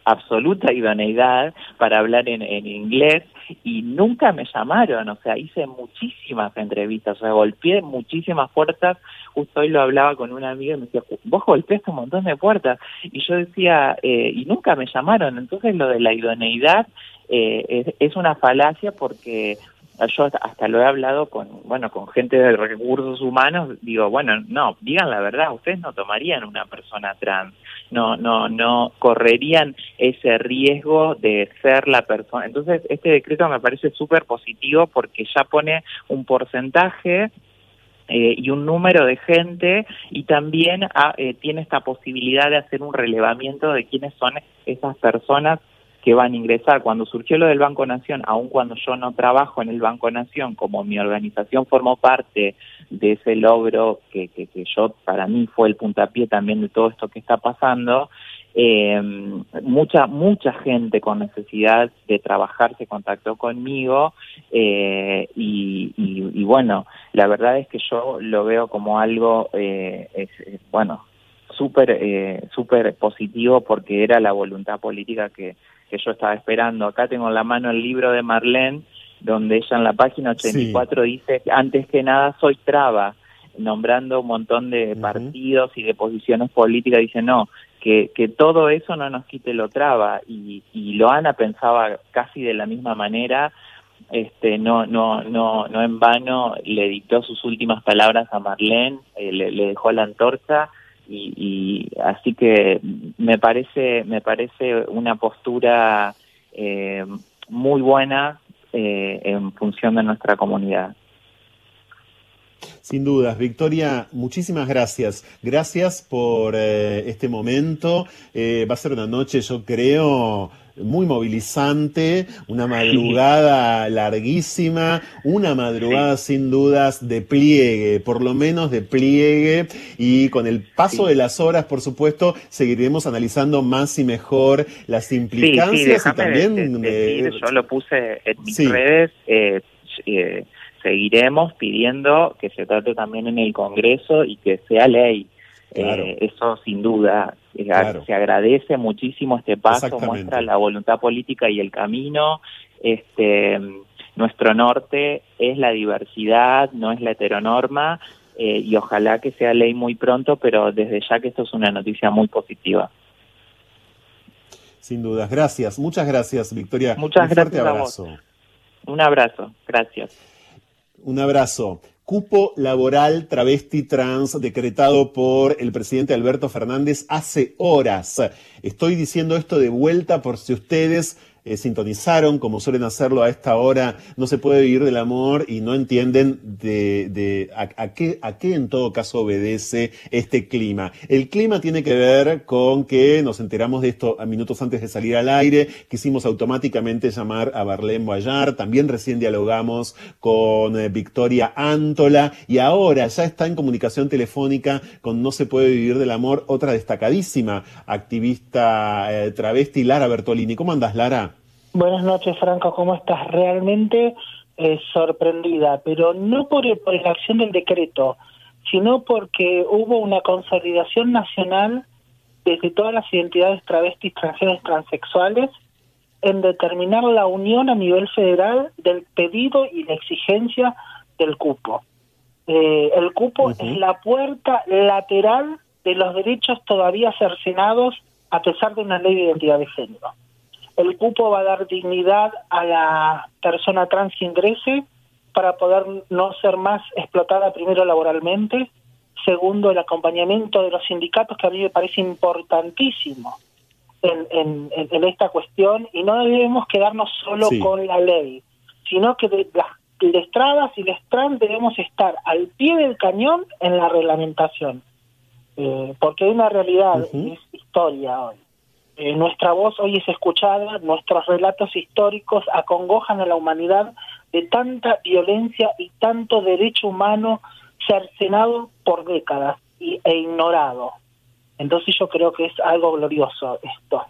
absoluta idoneidad para hablar en, en inglés y nunca me llamaron, o sea, hice muchísimas entrevistas, o sea, golpeé muchísimas puertas, justo hoy lo hablaba con una amiga y me decía, vos golpeaste un montón de puertas, y yo decía, eh, y nunca me llamaron, entonces lo de la idoneidad eh, es, es una falacia porque yo hasta lo he hablado con, bueno, con gente de recursos humanos, digo, bueno, no, digan la verdad, ustedes no tomarían una persona trans, no, no, no correrían ese riesgo de ser la persona. Entonces, este decreto me parece súper positivo porque ya pone un porcentaje eh, y un número de gente y también ah, eh, tiene esta posibilidad de hacer un relevamiento de quiénes son esas personas que van a ingresar. Cuando surgió lo del Banco Nación, aun cuando yo no trabajo en el Banco Nación, como mi organización formó parte de ese logro que, que, yo, para mí fue el puntapié también de todo esto que está pasando, eh, mucha mucha gente con necesidad de trabajar se contactó conmigo eh, y, y, bueno la verdad es que yo lo veo como algo eh, es, bueno súper eh, súper positivo porque era la voluntad política que, que yo estaba esperando. Acá tengo en la mano el libro de Marlene donde ella en la página 84 dice antes que nada soy traba nombrando un montón de partidos y de posiciones políticas, dice no, que, que todo eso no nos quite lo traba y, y Loana pensaba casi de la misma manera. Este no no no no en vano le dictó sus últimas palabras a Marlene eh, le, dejó la antorcha y, y, así que me parece me parece una postura eh, muy buena eh, en función de nuestra comunidad
sin dudas, Victoria, muchísimas gracias. Gracias por eh, este momento. Eh, va a ser una noche, yo creo, muy movilizante, una madrugada larguísima, una madrugada sin dudas de pliegue, por lo menos de pliegue, y con el paso de las horas, por supuesto, seguiremos analizando más y mejor las implicancias y también...
yo lo puse en mis redes. Eh, seguiremos pidiendo que se trate también en el Congreso y que sea ley. Eh, eso sin duda se agradece muchísimo este paso, muestra la voluntad política y el camino. Este, nuestro norte es la diversidad, no es la heteronorma eh, y ojalá que sea ley muy pronto, pero desde ya que esto es una noticia muy positiva.
Sin dudas, gracias, muchas gracias Victoria. Muchas Un gracias. Abrazo.
Un abrazo, gracias.
Un abrazo. Cupo laboral travesti trans decretado por el presidente Alberto Fernández hace horas. Estoy diciendo esto de vuelta por si ustedes eh, sintonizaron, como suelen hacerlo a esta hora, no se puede vivir del amor y no entienden de, de a, qué, a qué en todo caso obedece este clima. El clima tiene que ver con que nos enteramos de esto a minutos antes de salir al aire, quisimos automáticamente llamar a Barlén Boyar, también recién dialogamos con eh, Victoria Antola y ahora ya está en comunicación telefónica con No se puede vivir del amor, otra destacadísima activista eh, travesti, Lara Bertolini. ¿Cómo andas, Lara?
Buenas noches, Franco. ¿Cómo estás? Realmente eh, sorprendida, pero no por, por la acción del decreto, sino porque hubo una consolidación nacional desde todas las identidades travestis, transgéneros, transexuales en determinar la unión a nivel federal del pedido y la exigencia del cupo. Eh, el cupo es la puerta lateral de los derechos todavía cercenados a pesar de una ley de identidad de género. El cupo va a dar dignidad a la persona trans que ingrese para poder no ser más explotada primero laboralmente, segundo el acompañamiento de los sindicatos que a mí me parece importantísimo en, en, esta cuestión. Y no debemos quedarnos solo con la ley, sino que de, las les trabas y les trans debemos estar al pie del cañón en la reglamentación, eh, porque hay una realidad, es historia hoy. Eh, nuestra voz hoy es escuchada, nuestros relatos históricos acongojan a la humanidad de tanta violencia y tanto derecho humano cercenado por décadas e ignorado. Entonces yo creo que es algo glorioso esto.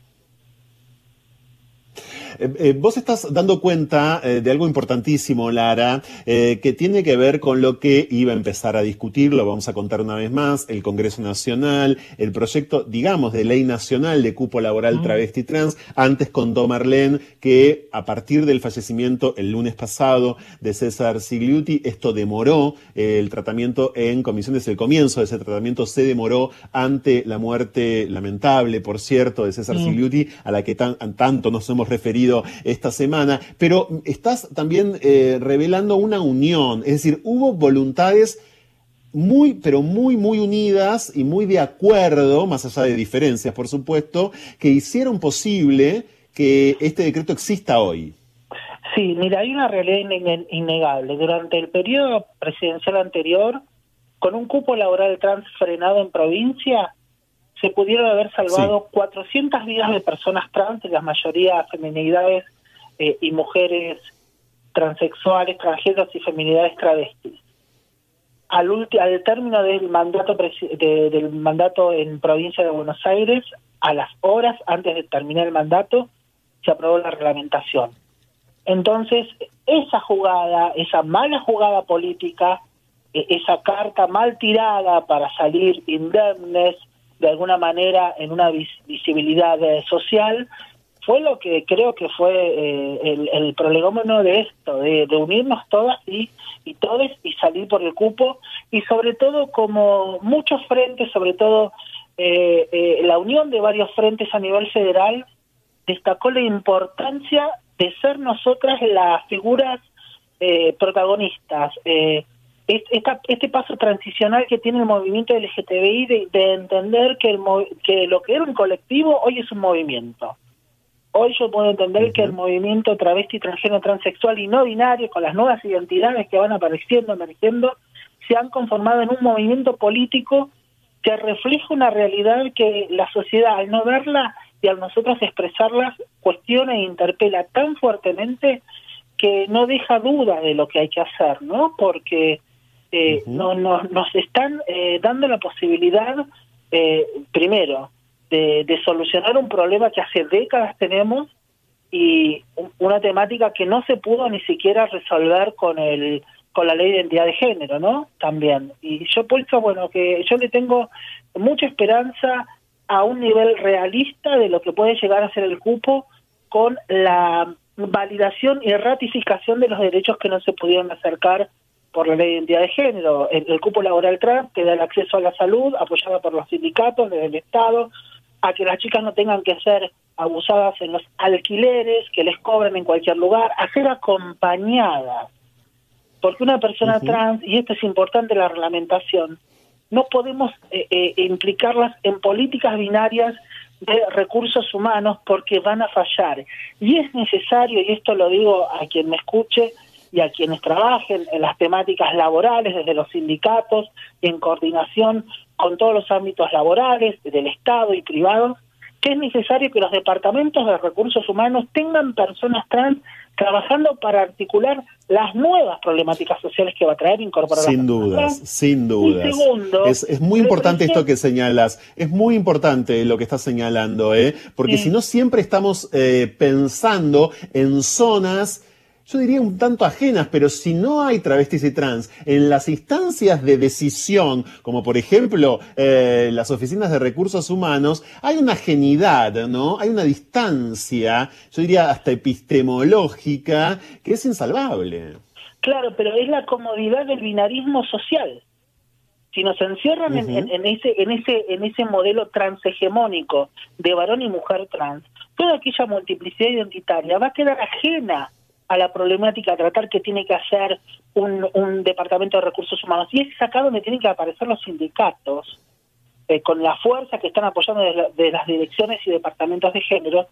Eh, eh, vos estás dando cuenta eh, de algo importantísimo, Lara, que tiene que ver con lo que iba a empezar a discutir, lo vamos a contar una vez más, el Congreso Nacional, el proyecto, digamos, de ley nacional de cupo laboral travesti trans, antes contó Marlene que a partir del fallecimiento el lunes pasado de César Sigliuti, esto demoró el tratamiento en comisiones, el comienzo de ese tratamiento se demoró ante la muerte lamentable, por cierto, de César. Sigliuti, a la que tanto nos hemos referido esta semana, pero estás también eh, revelando una unión, es decir, hubo voluntades muy, pero muy, muy unidas y muy de acuerdo, más allá de diferencias, por supuesto, que hicieron posible que este decreto exista hoy.
Sí, mira, hay una realidad innegable. Durante el periodo presidencial anterior, con un cupo laboral trans frenado en provincia, se pudieron haber salvado 400 vidas de personas trans, la mayoría feminidades eh, y mujeres transexuales, transgéneros y feminidades travestis. al, al término del mandato, del mandato en provincia de Buenos Aires, a las horas antes de terminar el mandato, se aprobó la reglamentación. Entonces, esa jugada, esa mala jugada política, e, esa carta mal tirada para salir indemnes, de alguna manera en una visibilidad eh, social, fue lo que creo que fue eh, el, el prolegómeno de esto, de, unirnos todas y, y todos y salir por el cupo, y sobre todo como muchos frentes, sobre todo eh, eh, la unión de varios frentes a nivel federal, destacó la importancia de ser nosotras las figuras protagonistas. Este paso transicional que tiene el movimiento LGTBI de, de entender que, el, que lo que era un colectivo hoy es un movimiento Hoy yo puedo entender que el movimiento travesti, transgénero, transexual y no binario, con las nuevas identidades que van apareciendo, emergiendo, se han conformado en un movimiento político que refleja una realidad que la sociedad, al no verla y al nosotros expresarlas, cuestiona e interpela tan fuertemente que no deja duda de lo que hay que hacer, ¿no? Porque eh, no, nos están eh, dando la posibilidad, eh, primero, de, solucionar un problema que hace décadas tenemos y una temática que no se pudo ni siquiera resolver con el con la ley de identidad de género, ¿no? También. Y yo por eso, bueno, que yo le tengo mucha esperanza a un nivel realista de lo que puede llegar a ser el cupo con la validación y ratificación de los derechos que no se pudieron acercar por la ley de identidad de género. El, el cupo laboral trans que da el acceso a la salud, apoyada por los sindicatos, desde el Estado, a que las chicas no tengan que ser abusadas en los alquileres, que les cobren en cualquier lugar, a ser acompañadas. Porque una persona trans, y esto es importante la reglamentación, no podemos eh, eh, implicarlas en políticas binarias de recursos humanos porque van a fallar. Y es necesario, y esto lo digo a quien me escuche y a quienes trabajen en las temáticas laborales desde los sindicatos y en coordinación con todos los ámbitos laborales, del Estado y privados, que es necesario que los departamentos de recursos humanos tengan personas trans trabajando para articular las nuevas problemáticas sociales que va a traer incorporar
sin dudas sin dudas. es, muy importante esto que señalas. Es muy importante lo que estás señalando eh porque si no siempre estamos eh, pensando en zonas yo diría un tanto ajenas, pero si no hay travestis y trans en las instancias de decisión, como por ejemplo eh, las oficinas de recursos humanos, hay una ajenidad, ¿no? Hay una distancia, yo diría hasta epistemológica, que es insalvable.
Claro, pero es la comodidad del binarismo social. Si nos encierran en, ese, en, ese, en ese modelo transhegemónico de varón y mujer trans, toda aquella multiplicidad identitaria va a quedar ajena a la problemática, tratar que tiene que hacer un, departamento de recursos humanos. Y es acá donde tienen que aparecer los sindicatos, eh, con la fuerza que están apoyando de, las direcciones y departamentos de género,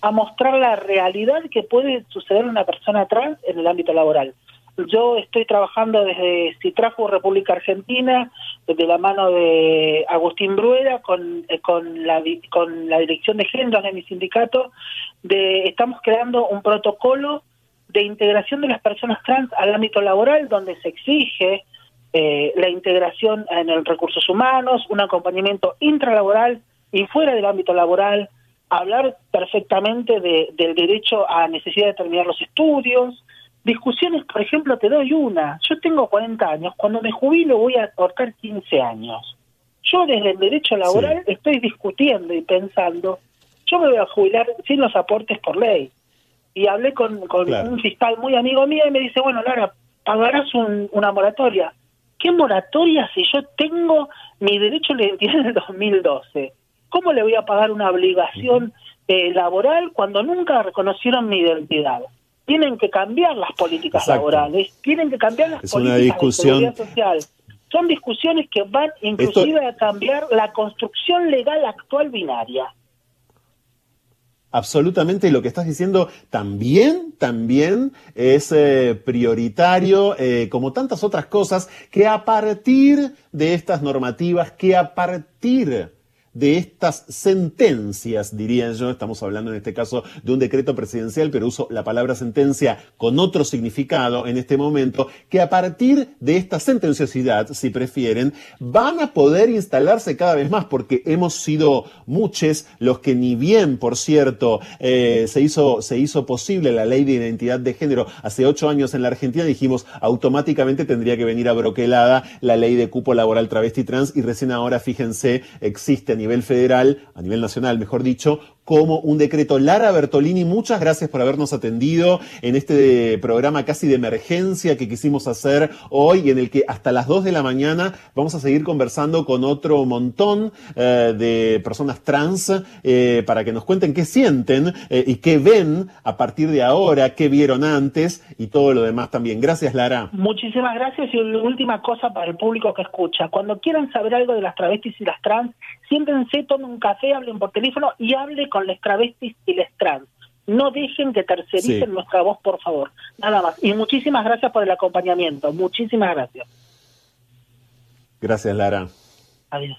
a mostrar la realidad que puede suceder una persona trans en el ámbito laboral. Yo estoy trabajando desde Citrajo, República Argentina, desde la mano de Agustín Bruera, con, eh, con, la, con la dirección de género de mi sindicato, de, estamos creando un protocolo de integración de las personas trans al ámbito laboral, donde se exige eh, la integración en los recursos humanos, un acompañamiento intralaboral y fuera del ámbito laboral, hablar perfectamente del derecho a necesidad de terminar los estudios, discusiones, por ejemplo, te doy una, yo tengo 40 años, cuando me jubilo voy a aportar 15 años. Yo desde el derecho laboral estoy discutiendo y pensando, yo me voy a jubilar sin los aportes por ley y hablé con, un fiscal muy amigo mío y me dice, bueno, Lara, pagarás una moratoria. ¿Qué moratoria si yo tengo mi derecho a la identidad en el 2012? ¿Cómo le voy a pagar una obligación eh, laboral cuando nunca reconocieron mi identidad? Tienen que cambiar las políticas laborales, tienen que cambiar las políticas discusión... de seguridad social. Son discusiones que van inclusive a cambiar la construcción legal actual binaria
absolutamente lo que estás diciendo también, también es eh, prioritario, eh, como tantas otras cosas, que a partir de estas normativas, que a partir de estas sentencias, diría yo, estamos hablando en este caso de un decreto presidencial, pero uso la palabra sentencia con otro significado en este momento, que a partir de esta sentenciosidad, si prefieren, van a poder instalarse cada vez más, porque hemos sido muchos los que ni bien, por cierto, eh, se, hizo, se hizo posible la ley de identidad de género. Hace ocho años en la Argentina, dijimos automáticamente tendría que venir abroquelada la ley de cupo laboral travesti trans y recién ahora, fíjense, existe a nivel federal, a nivel nacional, mejor dicho, como un decreto. Lara Bertolini, muchas gracias por habernos atendido en este programa casi de emergencia que quisimos hacer hoy y en el que hasta las 2 de la mañana vamos a seguir conversando con otro montón eh, de personas trans eh, para que nos cuenten qué sienten eh, y qué ven a partir de ahora, qué vieron antes y todo lo demás también. Gracias, Lara.
Muchísimas gracias y última cosa para el público que escucha. Cuando quieran saber algo de las travestis y las trans, siéntense, tomen un café, hablen por teléfono y hablen con las travestis y les trans. No dejen que tercericen nuestra voz, por favor. Nada más. Y muchísimas gracias por el acompañamiento. Muchísimas gracias.
Gracias, Lara.
Adiós.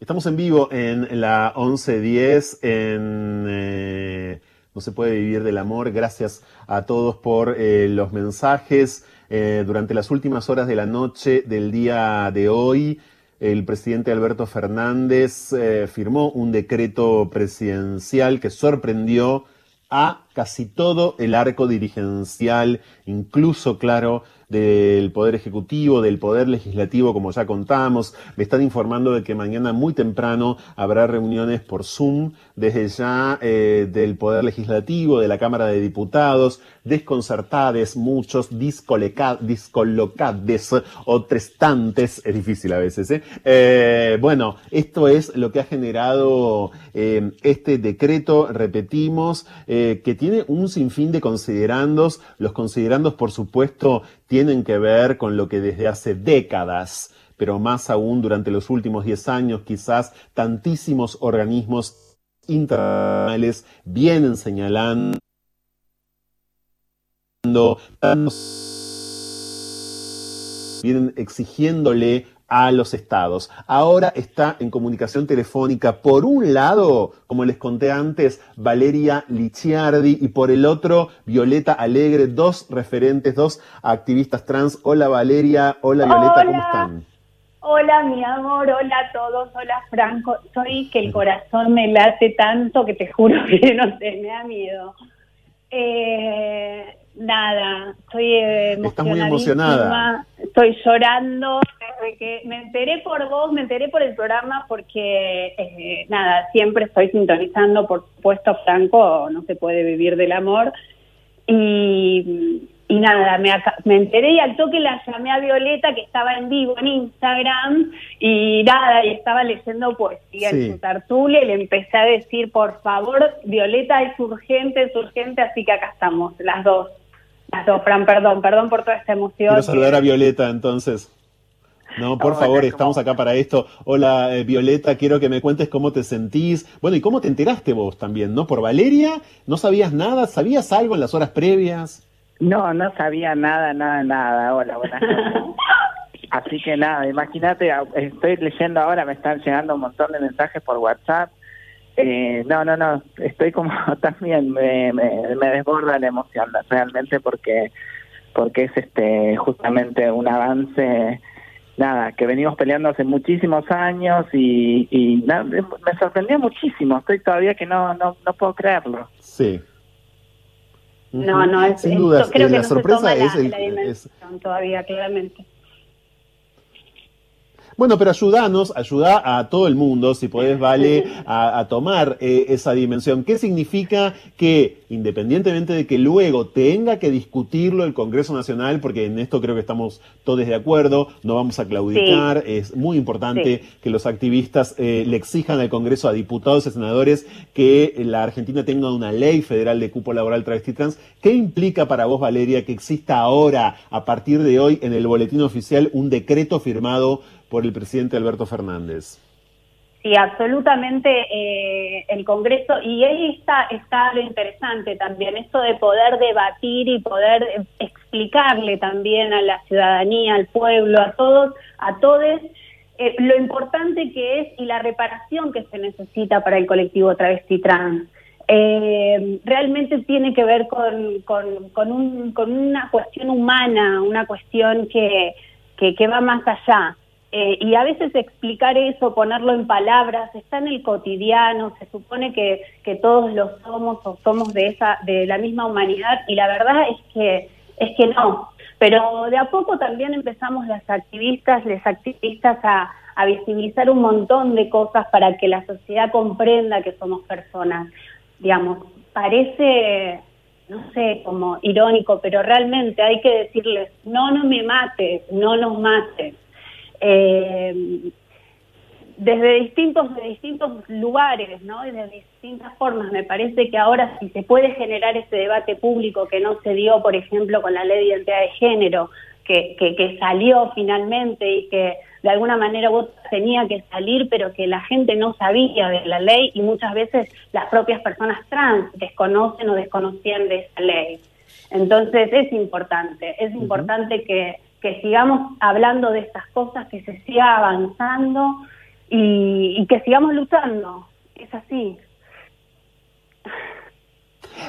Estamos en vivo en la 1110 en eh, No se puede vivir del amor. Gracias a todos por eh, los mensajes. Eh, durante las últimas horas de la noche del día de hoy, el presidente Alberto Fernández eh, firmó un decreto presidencial que sorprendió a casi todo el arco dirigencial, incluso, claro, del Poder Ejecutivo, del Poder Legislativo, como ya contamos. Me están informando de que mañana muy temprano habrá reuniones por Zoom, desde ya eh, del Poder Legislativo, de la Cámara de Diputados, desconcertades, muchos discolocades o trestantes, es difícil a veces. ¿eh? Eh, bueno, esto es lo que ha generado este decreto, repetimos, que tiene un sinfín de considerandos. Los considerandos, por supuesto, tienen que ver con lo que desde hace décadas, pero más aún durante los últimos 10 años, quizás tantísimos organismos internacionales vienen señalando vienen exigiéndole a los estados. Ahora está en comunicación telefónica, por un lado, como les conté antes, Valeria Licciardi y por el otro, Violeta Alegre, dos referentes, dos activistas trans. Hola Valeria, hola Violeta, ¿cómo están?
Hola, mi amor, hola a todos, hola Franco. Soy que el corazón me late tanto que te juro que no sé, me da miedo. Eh, nada, estoy
Estás muy emocionada.
Estoy llorando desde que me enteré por vos, me enteré por el programa porque, eh, nada, siempre estoy sintonizando, por supuesto, Franco, no se puede vivir del amor. Y, y nada, me, me enteré y al toque la llamé a Violeta, que estaba en vivo en Instagram, y nada, y estaba leyendo poesía en su tertulia, y le empecé a decir, por favor, Violeta, es urgente, es urgente, así que acá estamos, las dos. Las dos, Fran, perdón, perdón por toda esta emoción.
Quiero saludar a Violeta, entonces. No, por favor, estamos acá para esto. Hola, eh, Violeta, quiero que me cuentes cómo te sentís. Bueno, ¿y cómo te enteraste vos también, no? ¿Por Valeria? ¿No sabías nada? ¿Sabías algo en las horas previas?
No, no sabía nada, nada, nada. Hola, buenas noches. Así que nada, imagínate, estoy leyendo ahora, me están llegando un montón de mensajes por WhatsApp. Eh, no, no, no, estoy como también, me, me, me desborda la emoción realmente porque porque es este justamente un avance nada, que venimos peleando hace muchísimos años y, y me sorprendió muchísimo. Estoy todavía que no, no, no puedo creerlo.
Sí.
No, no, es,
Sin duda,
creo que
la
no
sorpresa
se toma
es,
la,
el,
la dimensión todavía, claramente.
Bueno, pero ayúdanos, ayuda a todo el mundo, si podés, Vale, a, a tomar eh, esa dimensión. ¿Qué significa que, independientemente de que luego tenga que discutirlo el Congreso Nacional, porque en esto creo que estamos todos de acuerdo, no vamos a claudicar, es muy importante
Sí.
que los activistas eh, le exijan al Congreso, a diputados y senadores, que la Argentina tenga una ley federal de cupo laboral travesti trans. ¿Qué implica para vos, Valeria, que exista ahora, a partir de hoy, en el boletín oficial, un decreto firmado por el presidente Alberto Fernández?
Sí, absolutamente eh, el Congreso, y ahí está, está lo interesante también, esto de poder debatir y poder explicarle también a la ciudadanía, al pueblo, a todos, a todos, eh, lo importante que es y la reparación que se necesita para el colectivo travesti trans. Eh, realmente tiene que ver con, con, una cuestión humana, una cuestión que, que, va más allá. Eh, y a veces explicar eso, ponerlo en palabras, está en el cotidiano, se supone que, que todos lo somos o somos de, esa, de la misma humanidad y la verdad es que, es que no. Pero de a poco también empezamos las activistas, les activistas a, a visibilizar un montón de cosas para que la sociedad comprenda que somos personas. Digamos, parece, no sé, como irónico, pero realmente hay que decirles, no, no me mates, no nos mates. Eh, desde distintos, de distintos lugares, ¿no? Y de distintas formas. Me parece que ahora si se puede generar ese debate público que no se dio, por ejemplo, con la ley de identidad de género, que, que, salió finalmente y que de alguna manera vos tenía que salir, pero que la gente no sabía de la ley y muchas veces las propias personas trans desconocen o desconocían de esa ley. Entonces es importante, es importante que, que sigamos hablando de estas cosas, que se siga avanzando y, que sigamos luchando. Es así.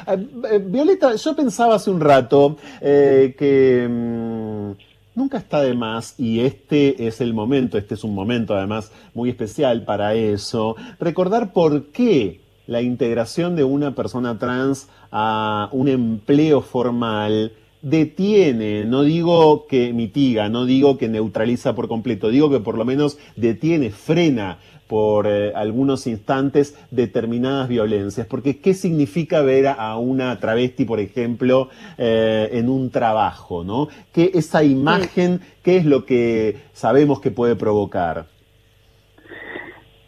Eh, eh, Violeta, yo pensaba hace un rato eh, que mm, nunca está de más, y este es el momento, este es un momento además muy especial para eso, recordar por qué la integración de una persona trans a un empleo formal detiene, no digo que mitiga, no digo que neutraliza por completo, digo que por lo menos detiene, frena por eh, algunos instantes determinadas violencias. Porque ¿qué significa ver a una travesti, por ejemplo, eh, en un trabajo? ¿no? ¿Qué, esa imagen, qué es lo que sabemos que puede provocar?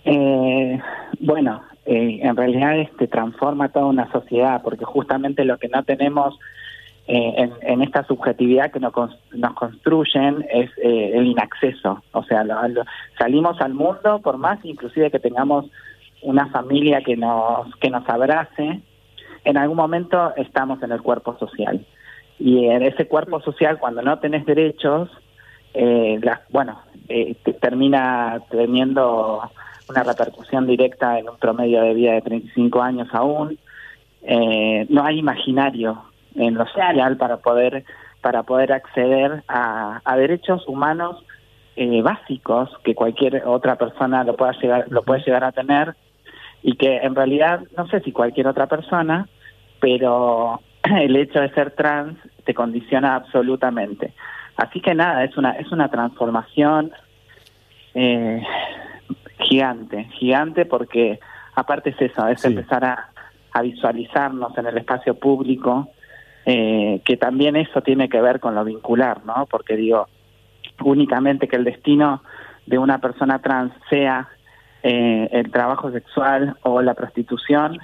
Eh, bueno, en realidad este transforma toda una sociedad, porque justamente lo que no tenemos eh, en, esta subjetividad que nos, nos construyen es eh, el inacceso. O sea, salimos al mundo por más inclusive que tengamos una familia que nos, que nos abrace, en algún momento estamos en el cuerpo social. Y en ese cuerpo social, cuando no tenés derechos, eh, bueno, eh, termina teniendo una repercusión directa en un promedio de vida de 35 años aún. no hay imaginario en lo social para poder para poder acceder a, derechos humanos eh, básicos que cualquier otra persona lo pueda llegar lo puede llegar a tener y que en realidad no sé si cualquier otra persona pero el hecho de ser trans te condiciona absolutamente. Así que nada es una es una transformación eh, gigante gigante porque aparte es eso es empezar a, a visualizarnos en el espacio público eh, que también eso tiene que ver con lo vincular, ¿no? Porque digo, únicamente que el destino de una persona trans sea eh, el trabajo sexual o la prostitución,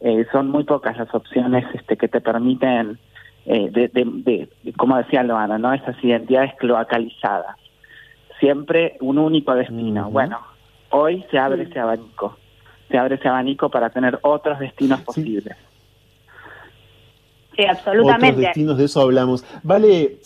eh, son muy pocas las opciones este, que te permiten, de, de, como decía Loana, ¿no? Esas identidades cloacalizadas. Siempre un único destino. Bueno, hoy se abre ese abanico. Se abre ese abanico para tener otros destinos posibles
absolutamente.
Otros destinos, de eso hablamos. Vale,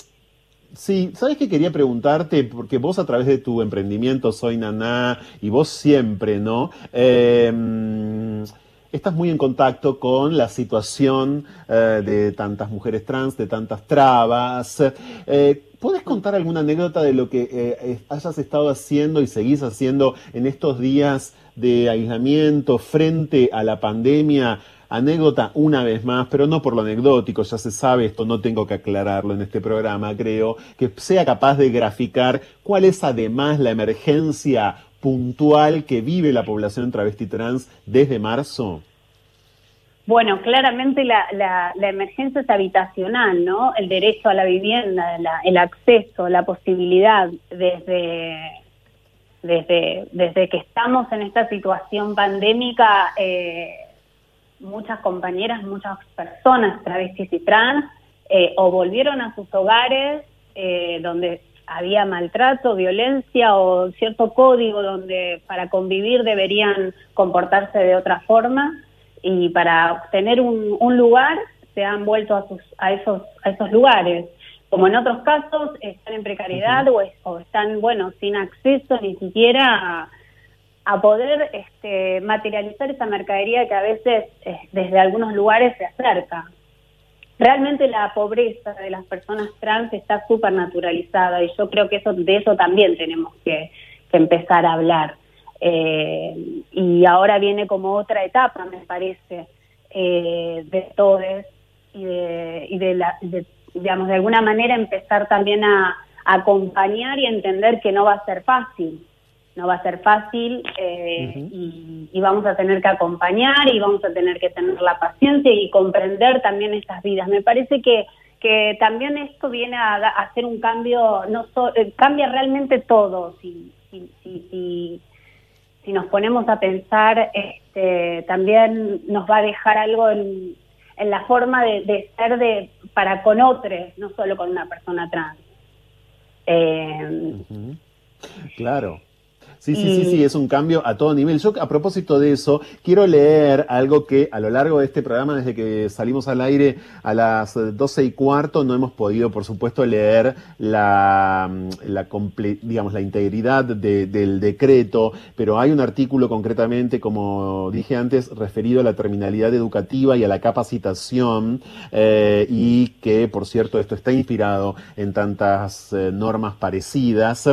Sí, ¿sabes qué quería preguntarte? Porque vos a través de tu emprendimiento Soy Naná y vos siempre, ¿no? Em, estás muy en contacto con la situación eh, de tantas mujeres trans, de tantas trabas. Eh, ¿Puedes contar alguna anécdota de lo que eh, hayas estado haciendo y seguís haciendo en estos días de aislamiento frente a la pandemia Anécdota una vez más, pero no por lo anecdótico, ya se sabe, esto no tengo que aclararlo en este programa, creo, que sea capaz de graficar cuál es además la emergencia puntual que vive la población travesti trans desde marzo.
Bueno, claramente la, la, emergencia es habitacional, ¿no? El derecho a la vivienda, el acceso, la posibilidad desde, desde, desde que estamos en esta situación pandémica, eh, muchas compañeras, muchas personas travestis y trans, eh, o volvieron a sus hogares eh, donde había maltrato, violencia o cierto código donde para convivir deberían comportarse de otra forma y para obtener un, lugar se han vuelto a, sus, a, esos, a esos lugares. como en otros casos, están en precariedad o, están, bueno, sin acceso ni siquiera a, poder este, materializar esa mercadería que a veces eh, desde algunos lugares se acerca. Realmente la pobreza de las personas trans está súper naturalizada y yo creo que eso de eso también tenemos que, empezar a hablar. Eh, y ahora viene como otra etapa, me parece, eh, de todos y de, y de, la, digamos, de alguna manera empezar también a, acompañar y entender que no va a ser fácil. No va a ser fácil eh, y, vamos a tener que acompañar y vamos a tener que tener la paciencia y comprender también estas vidas. Me parece que, que también esto viene a, hacer un cambio, no eh, cambia realmente todo. Si, si, si, si, nos ponemos a pensar, este, también nos va a dejar algo en, en la forma de, ser de para con otros, no solo con una persona trans.
Eh, Claro. Sí, sí, sí, sí, es un cambio a todo nivel. Yo, a propósito de eso, quiero leer algo que a lo largo de este programa, desde que salimos al aire a las doce y cuarto, no hemos podido, por supuesto, leer la, la, digamos, la integridad del decreto, pero hay un artículo concretamente, como dije antes, referido a la terminalidad educativa y a la capacitación, eh, y que, por cierto, esto está inspirado en tantas eh, normas parecidas.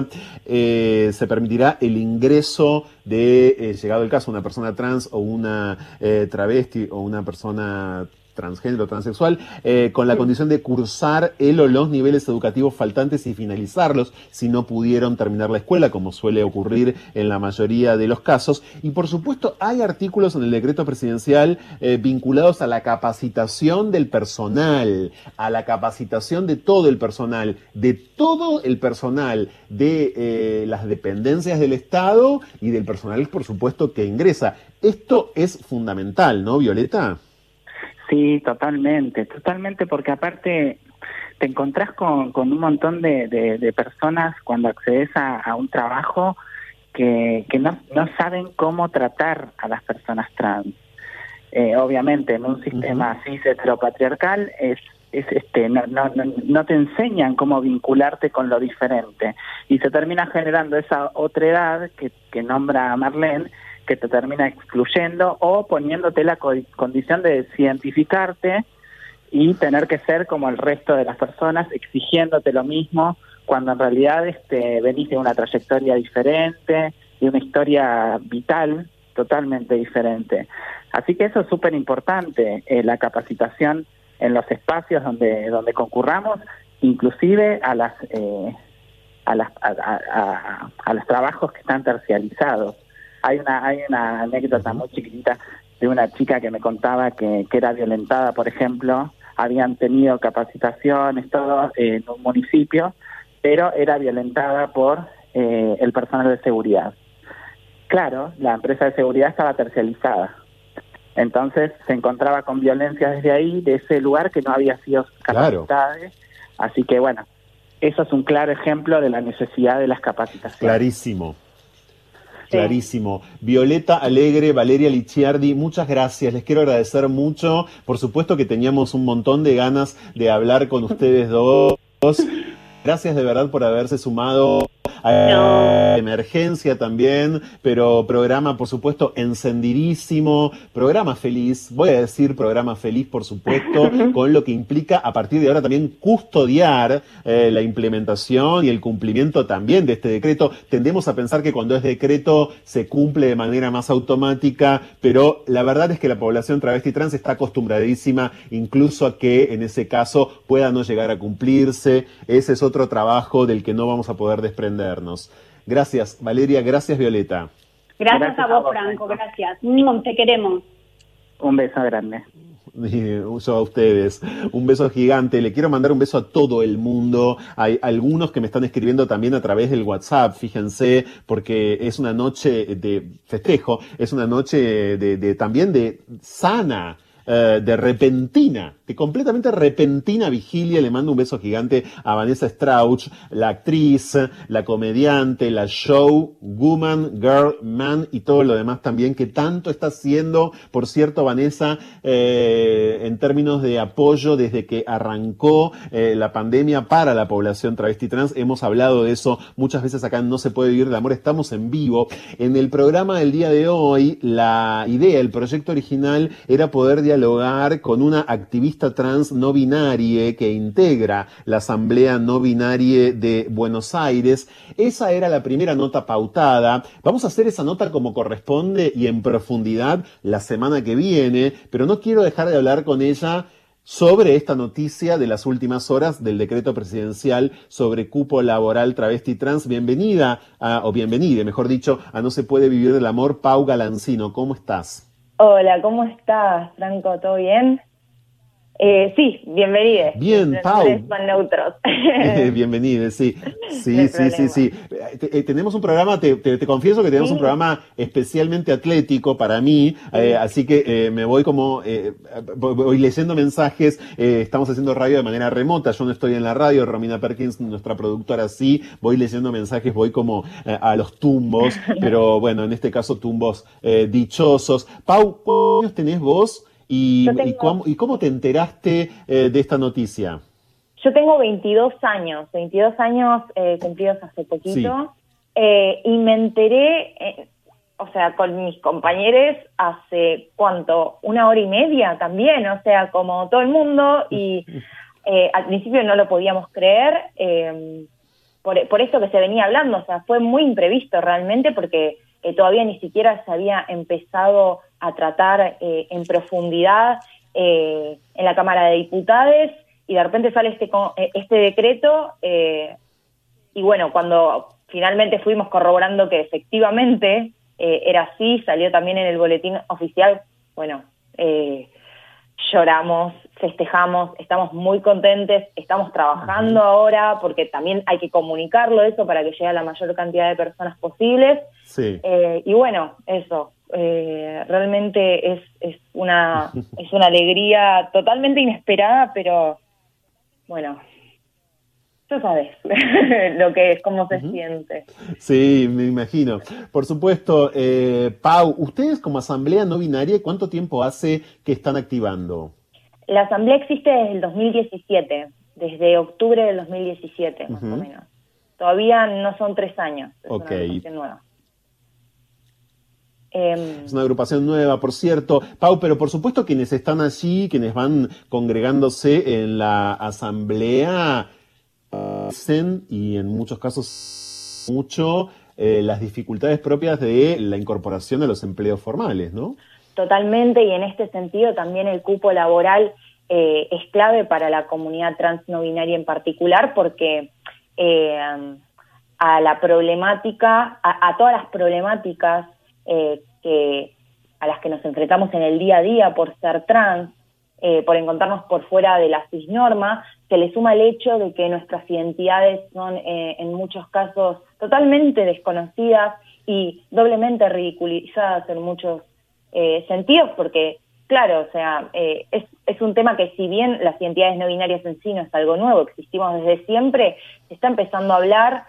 Eh, se permitirá el ingreso de, eh, llegado el caso, una persona trans o una eh, travesti o una persona transgénero, transexual, eh, con la condición de cursar el o los niveles educativos faltantes y finalizarlos si no pudieron terminar la escuela, como suele ocurrir en la mayoría de los casos. Y por supuesto, hay artículos en el decreto presidencial eh, vinculados a la capacitación del personal, a la capacitación de todo el personal, de todo el personal de eh, las dependencias del Estado y del personal, por supuesto, que ingresa. Esto es fundamental, ¿no, Violeta?
Sí, totalmente, totalmente, porque aparte te encontrás con, con un montón de, de, personas cuando accedes a, un trabajo que, que no, no saben cómo tratar a las personas trans. Eh, obviamente, en un sistema así heteropatriarcal es es este no, no, no te enseñan cómo vincularte con lo diferente y se termina generando esa otra edad que, que nombra Marlene que te termina excluyendo o poniéndote la condición de desidentificarte y tener que ser como el resto de las personas, exigiéndote lo mismo, cuando en realidad este, venís de una trayectoria diferente, de una historia vital totalmente diferente. Así que eso es súper importante, eh, la capacitación en los espacios donde, donde concurramos, inclusive a las... Eh, a, las, a los trabajos que están tercializados. Hay una, hay una anécdota muy chiquitita de una chica que me contaba que, que era violentada, por ejemplo, habían tenido capacitaciones, todo en un municipio, pero era violentada por eh, el personal de seguridad. Claro, la empresa de seguridad estaba tercializada. Entonces se encontraba con violencia desde ahí, de ese lugar que no había sido capacitada. Así que bueno, eso es un claro ejemplo de la necesidad de las capacitaciones.
Clarísimo. Clarísimo. Violeta Alegre, Valeria Licciardi, muchas gracias. Les quiero agradecer mucho. Por supuesto que teníamos un montón de ganas de hablar con ustedes dos. Gracias de verdad por haberse sumado a emergencia también, pero programa, por supuesto, encendidísimo, programa feliz, voy a decir programa feliz, por supuesto, con lo que implica a partir de ahora también custodiar eh, la implementación y el cumplimiento también de este decreto. Tendemos a pensar que cuando es decreto se cumple de manera más automática, pero la verdad es que la población travesti trans está acostumbradísima incluso a que en ese caso pueda no llegar a cumplirse. Ese es otro trabajo del que no vamos a poder desprender. Gracias, Valeria. Gracias, Violeta.
Gracias, a vos, Franco. Gracias. Te queremos.
Un beso grande.
Uso a ustedes. Un beso gigante. Le quiero mandar un beso a todo el mundo. Hay algunos que me están escribiendo también a través del WhatsApp, fíjense, porque es una noche de festejo, es una noche de, de también de sana eh, de repentina, de completamente repentina vigilia. Le mando un beso gigante a Vanessa Strauch, la actriz, la comediante, la show, woman, girl, man y todo lo demás también que tanto está haciendo, por cierto, Vanessa, eh, en términos de apoyo desde que arrancó eh, la pandemia para la población travesti trans. Hemos hablado de eso muchas veces acá en No se puede vivir del amor. Estamos en vivo. En el programa del día de hoy, la idea, el proyecto original era poder dialogar con una activista trans no binaria que integra la Asamblea No Binaria de Buenos Aires. Esa era la primera nota pautada. Vamos a hacer esa nota como corresponde y en profundidad la semana que viene, pero no quiero dejar de hablar con ella sobre esta noticia de las últimas horas del decreto presidencial sobre cupo laboral travesti trans. Bienvenida, o bienvenida, mejor dicho, a No se puede vivir del amor, Pau Galancino. ¿Cómo estás?
Hola, ¿cómo estás, Franco? ¿Todo bien? Eh, sí, bienvenida.
Bien, Pau.
Son neutros.
bienvenida, sí. Sí, sí, sí, sí, eh, tenemos un programa, te, confieso que tenemos un programa especialmente atlético para mí, eh, así que me voy como, voy leyendo mensajes, estamos haciendo radio de manera remota, yo no estoy en la radio, Romina Perkins, nuestra productora, sí, voy leyendo mensajes, voy como a los tumbos, pero bueno, en este caso tumbos dichosos. Pau, ¿cuántos años tenés vos? ¿Y, cómo, te enteraste eh, de esta noticia?
Yo tengo 22 años, 22 años eh, cumplidos hace poquito, eh, y me enteré, o sea, con mis compañeros hace, ¿cuánto? Una hora y media también, o sea, como todo el mundo, y al principio no lo podíamos creer, por, por esto que se venía hablando, o sea, fue muy imprevisto realmente porque todavía ni siquiera se había empezado a tratar eh, en profundidad eh, en la Cámara de Diputados y de repente sale este, eh, este decreto y bueno, cuando finalmente fuimos corroborando que efectivamente era así, salió también en el boletín oficial, bueno, lloramos, festejamos, estamos muy contentes, estamos trabajando ahora porque también hay que comunicarlo eso para que llegue a la mayor cantidad de personas posibles. Sí. y bueno, eso, eh, realmente es, es, una, es una alegría totalmente inesperada, pero bueno, tú sabes lo que es, cómo se siente.
Sí, me imagino. Por supuesto, eh, Pau, ustedes como asamblea no binaria, ¿cuánto tiempo hace que están activando?
La asamblea existe desde el 2017, desde octubre del 2017, más o menos. Todavía no son tres años. Es
ok.
nueva.
Em, es una agrupación nueva, por cierto. Pau, pero por supuesto quienes están allí, quienes van congregándose en la asamblea, dicen, y en muchos casos mucho, eh, las dificultades propias de la incorporación a los empleos formales, ¿no?
Totalmente, y en este sentido también el cupo laboral eh, es clave para la comunidad trans no binaria en particular, porque eh, a la problemática, a todas las problemáticas eh, que, a las que nos enfrentamos en el día a día por ser trans, eh, por encontrarnos por fuera de la cisnorma, se le suma el hecho de que nuestras identidades son en muchos casos totalmente desconocidas y doblemente ridiculizadas en muchos sentidos, porque claro, o sea, es, es un tema que si bien las identidades no binarias en sí no es algo nuevo, existimos desde siempre, se está empezando a hablar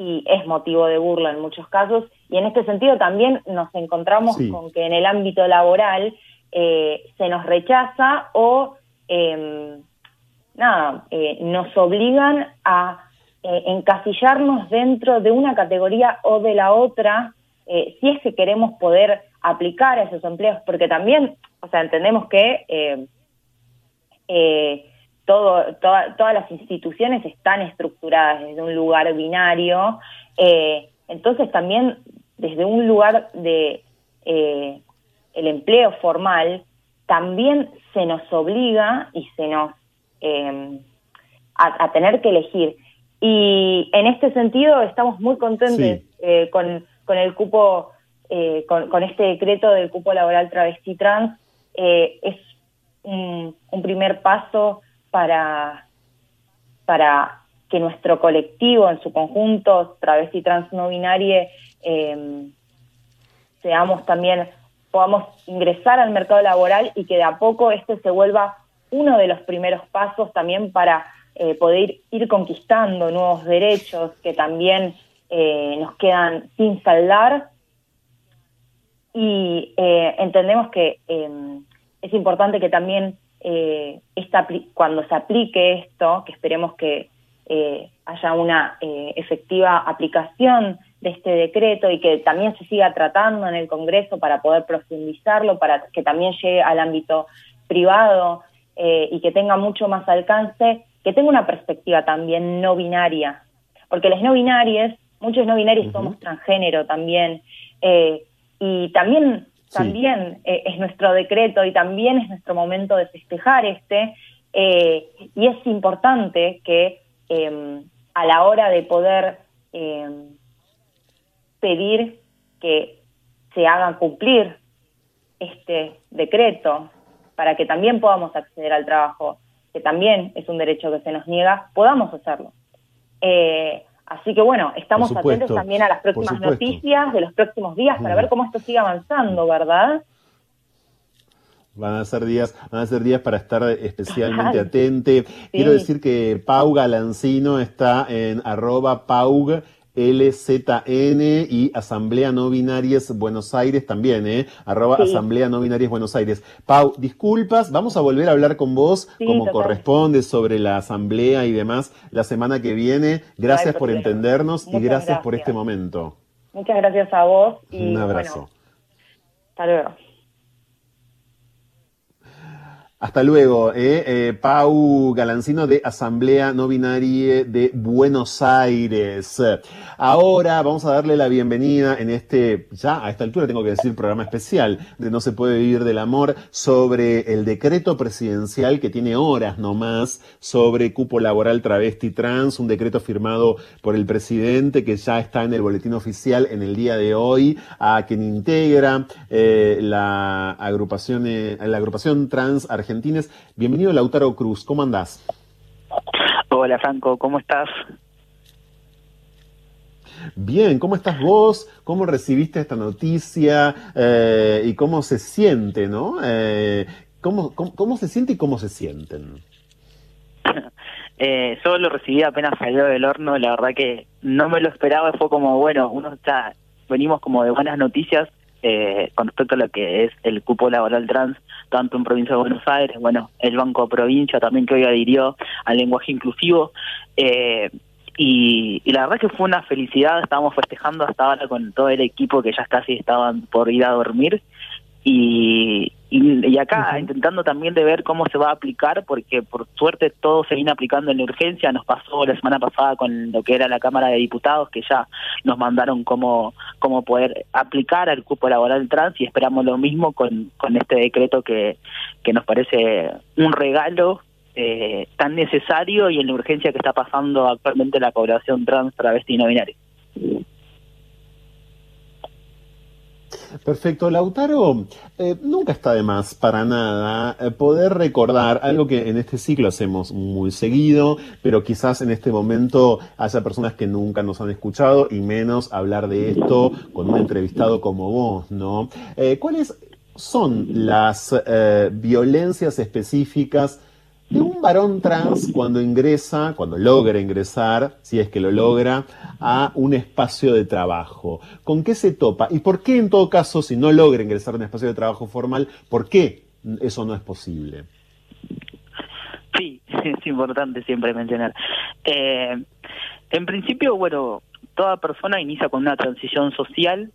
y es motivo de burla en muchos casos. Y en este sentido también nos encontramos con que en el ámbito laboral eh, se nos rechaza o em, nada, eh, nos obligan a eh, encasillarnos dentro de una categoría o de la otra si es que queremos poder aplicar a esos empleos, porque también, o sea, entendemos que todas las instituciones están estructuradas desde un lugar binario, eh, entonces también desde un lugar de eh, el empleo formal, también se nos obliga y se nos em, a, tener que elegir. Y en este sentido estamos muy contentos eh, con, con, el cupo, con, con, este decreto del cupo laboral travesti trans. es un, primer paso para, para que nuestro colectivo en su conjunto, travesti trans no binario, em, seamos también podamos ingresar al mercado laboral y que de a poco este se vuelva uno de los primeros pasos también para eh, poder ir conquistando nuevos derechos que también eh, nos quedan sin saldar. Y eh, entendemos que em, es importante que también esta, cuando se aplique esto, que esperemos que haya una efectiva aplicación de este decreto y que también se siga tratando en el Congreso para poder profundizarlo, para que también llegue al ámbito privado y que tenga mucho más alcance, que tenga una perspectiva también no binaria, porque las no binarias, muchos no binarios somos transgénero también, eh, y también, también eh, es nuestro decreto y también es nuestro momento de festejar este, eh, y es importante que em, a la hora de poder em, pedir que se haga cumplir este decreto para que también podamos acceder al trabajo que también es un derecho que se nos niega, podamos hacerlo. Eh, así que bueno, estamos atentos también a las próximas noticias de los próximos días para ver cómo esto sigue avanzando, ¿verdad?
Van a ser días, van a ser días para estar especialmente atente. Quiero decir que Pau Galancino está en arroba Paug LZN y Asamblea No Binarias Buenos Aires también, ¿eh? Arroba Asamblea No Binarias Buenos Aires. Pau, disculpas, vamos a volver a hablar con vos como corresponde sobre la asamblea y demás la semana que viene. Gracias por entendernos y gracias, por este momento.
Muchas gracias a vos.
Y, Un abrazo.
hasta luego.
Hasta luego, eh, eh, Pau Galancino de Asamblea No Binaria de Buenos Aires. Ahora vamos a darle la bienvenida en este, ya a esta altura tengo que decir, programa especial de No se puede vivir del amor sobre el decreto presidencial que tiene horas nomás sobre cupo laboral travesti trans, un decreto firmado por el presidente que ya está en el boletín oficial en el día de hoy, a quien integra eh, la agrupación, la agrupación trans argentina argentines. Bienvenido Lautaro Cruz, ¿cómo andás?
Hola Franco, ¿cómo estás?
Bien, ¿cómo estás vos? ¿Cómo recibiste esta noticia? Eh, ¿Y cómo se siente, no? Eh, ¿cómo, cómo, se siente y cómo se sienten?
eh, yo lo recibí apenas salió del horno, la verdad que no me lo esperaba, fue como, bueno, uno está, venimos como de buenas noticias eh, con respecto a lo que es el cupo laboral trans, tanto en provincia de Buenos Aires, bueno, el Banco Provincia también que hoy adhirió al lenguaje inclusivo. Eh, y, la verdad que fue una felicidad, estábamos festejando hasta ahora con todo el equipo que ya casi estaban por ir a dormir y, y, acá intentando también de ver cómo se va a aplicar, porque por suerte todo se viene aplicando en la urgencia, nos pasó la semana pasada con lo que era la Cámara de Diputados, que ya nos mandaron cómo, cómo poder aplicar al cupo laboral trans y esperamos lo mismo con, con este decreto que, que nos parece un regalo eh, tan necesario y en la urgencia que está pasando actualmente la población trans, travesti y no binaria.
Perfecto, Lautaro, eh, nunca está de más para nada eh, poder recordar algo que en este ciclo hacemos muy seguido, pero quizás en este momento haya personas que nunca nos han escuchado y menos hablar de esto con un entrevistado como vos, ¿no? Eh, ¿Cuáles son las violencias específicas de un varón trans cuando ingresa, cuando logra ingresar, si es que lo logra, a un espacio de trabajo. ¿Con qué se topa? ¿Y por qué en todo caso, si no logra ingresar a un espacio de trabajo formal, por qué eso no es posible?
Sí, es importante siempre mencionar. Eh, en principio, bueno, toda persona inicia con una transición social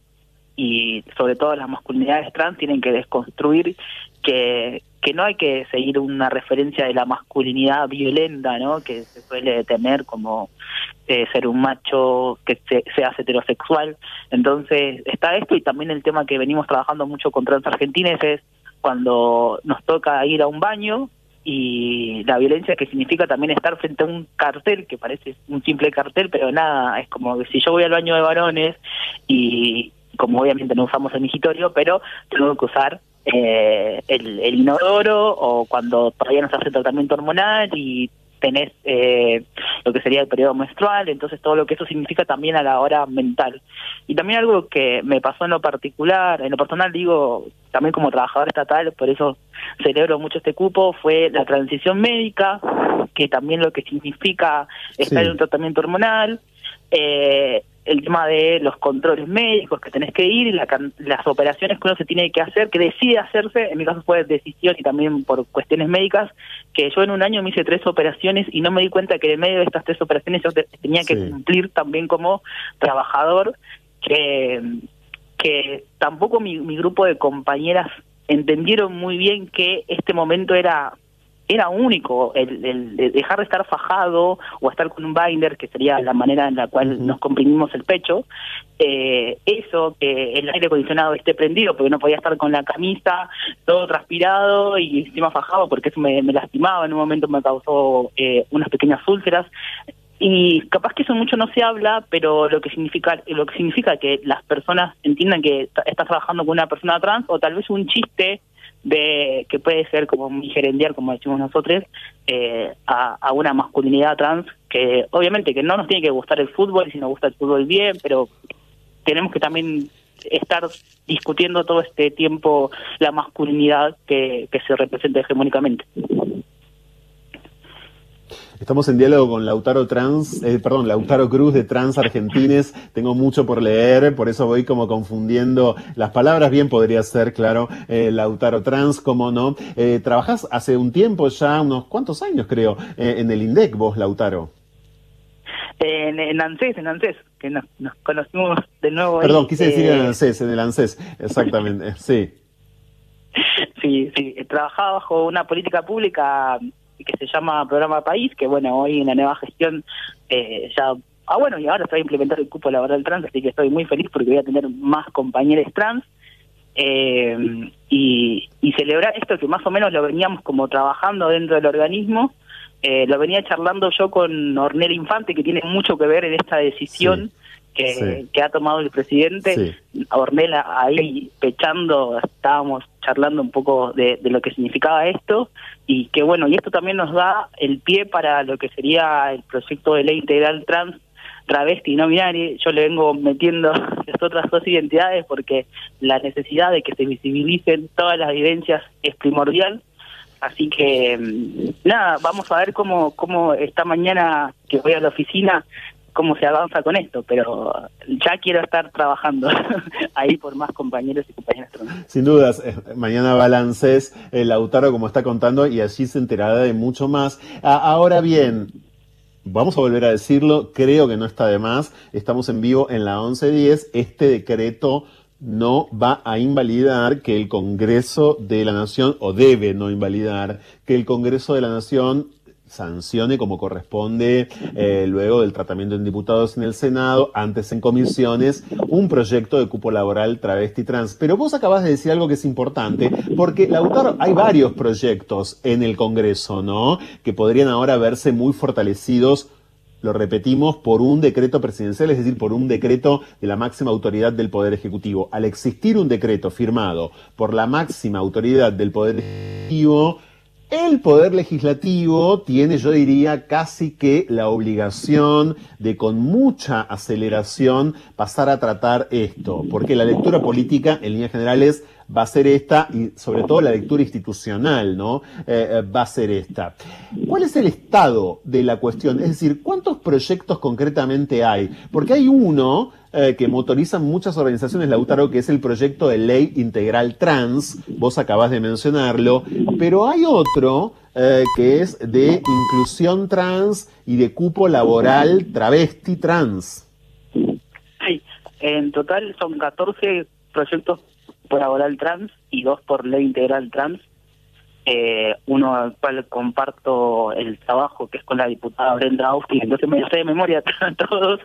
y sobre todo las masculinidades trans tienen que desconstruir que que no hay que seguir una referencia de la masculinidad violenta, ¿no? Que se suele tener como eh, ser un macho que se, sea heterosexual. Entonces está esto y también el tema que venimos trabajando mucho con trans argentines es cuando nos toca ir a un baño y la violencia que significa también estar frente a un cartel que parece un simple cartel, pero nada, es como que si yo voy al baño de varones y como obviamente no usamos el migitorio, pero tengo que usar eh, el, inodoro o cuando todavía no se hace tratamiento hormonal y tenés eh, lo que sería el periodo menstrual, entonces todo lo que eso significa también a la hora mental. Y también algo que me pasó en lo particular, en lo personal digo, también como trabajador estatal, por eso celebro mucho este cupo, fue la transición médica, que también lo que significa estar en un tratamiento hormonal, eh, el tema de los controles médicos que tenés que ir y las operaciones que uno se tiene que hacer, que decide hacerse, en mi caso fue decisión y también por cuestiones médicas, que yo en un año me hice tres operaciones y no me di cuenta que en medio de estas tres operaciones yo tenía que cumplir también como trabajador, que, que tampoco mi, mi grupo de compañeras entendieron muy bien que este momento era era único el, dejar de estar fajado o estar con un binder, que sería la manera en la cual nos comprimimos el pecho, eh, eso, que el aire acondicionado esté prendido, porque no podía estar con la camisa todo transpirado y encima fajado, porque eso me, lastimaba, en un momento me causó eh, unas pequeñas úlceras. Y capaz que eso mucho no se habla, pero lo que significa lo que significa que las personas entiendan que estás trabajando con una persona trans o tal vez un chiste de que puede ser como gerendiar, como decimos nosotros, eh, a, una masculinidad trans que obviamente que no nos tiene que gustar el fútbol, si nos gusta el fútbol bien, pero tenemos que también estar discutiendo todo este tiempo la masculinidad que, que se representa hegemónicamente.
Estamos en diálogo con Lautaro Trans, eh, perdón, Lautaro Cruz de Trans Argentines. Tengo mucho por leer, por eso voy como confundiendo las palabras. Bien podría ser, claro, eh, Lautaro Trans, cómo no. Eh, trabajás hace un tiempo ya, unos cuantos años creo, eh, en el INDEC vos, Lautaro.
En, en ANSES, en ANSES, que nos, conocimos de nuevo.
Perdón, quise decir en ANSES, en el ANSES, exactamente, sí.
Sí, sí, trabajaba bajo una política pública que se llama Programa País, que bueno, hoy en la nueva gestión eh, ya... Ah, bueno, y ahora se va a implementar el cupo laboral trans, así que estoy muy feliz porque voy a tener más compañeros trans. Eh, y, y celebrar esto que más o menos lo veníamos como trabajando dentro del organismo, eh, lo venía charlando yo con Ornel Infante, que tiene mucho que ver en esta decisión que, que, ha tomado el presidente. Ornella ahí pechando, estábamos charlando un poco de, de, lo que significaba esto y que bueno, y esto también nos da el pie para lo que sería el proyecto de ley integral trans travesti y no binario, yo le vengo metiendo las otras dos identidades porque la necesidad de que se visibilicen todas las vivencias es primordial. Así que mm, nada, vamos a ver cómo, cómo esta mañana que voy a la oficina cómo se avanza con esto, pero ya quiero estar trabajando ahí por más compañeros y compañeras.
Sin dudas, eh, mañana balances el Lautaro como está contando y allí se enterará de mucho más. ahora bien, vamos a volver a decirlo, creo que no está de más, estamos en vivo en la 1110, este decreto no va a invalidar que el Congreso de la Nación, o debe no invalidar, que el Congreso de la Nación sancione como corresponde eh, luego del tratamiento en diputados en el Senado, antes en comisiones, un proyecto de cupo laboral travesti trans. Pero vos acabas de decir algo que es importante, porque Lautaro, hay varios proyectos en el Congreso, ¿no? Que podrían ahora verse muy fortalecidos lo repetimos, por un decreto presidencial, es decir, por un decreto de la máxima autoridad del Poder Ejecutivo. Al existir un decreto firmado por la máxima autoridad del Poder Ejecutivo, el Poder Legislativo tiene, yo diría, casi que la obligación de con mucha aceleración pasar a tratar esto, porque la lectura política, en líneas generales, va a ser esta y sobre todo la lectura institucional, ¿no? Eh, eh, va a ser esta. ¿Cuál es el estado de la cuestión? Es decir, ¿cuántos proyectos concretamente hay? Porque hay uno eh, que motorizan muchas organizaciones, Lautaro, que es el proyecto de ley integral trans, vos acabas de mencionarlo, pero hay otro que es de inclusión trans y de cupo laboral travesti trans.
Sí, en total son 14 proyectos por laboral trans y dos por ley integral trans. Eh, uno al cual comparto el trabajo que es con la diputada Brenda Austin, entonces me sé de memoria todos.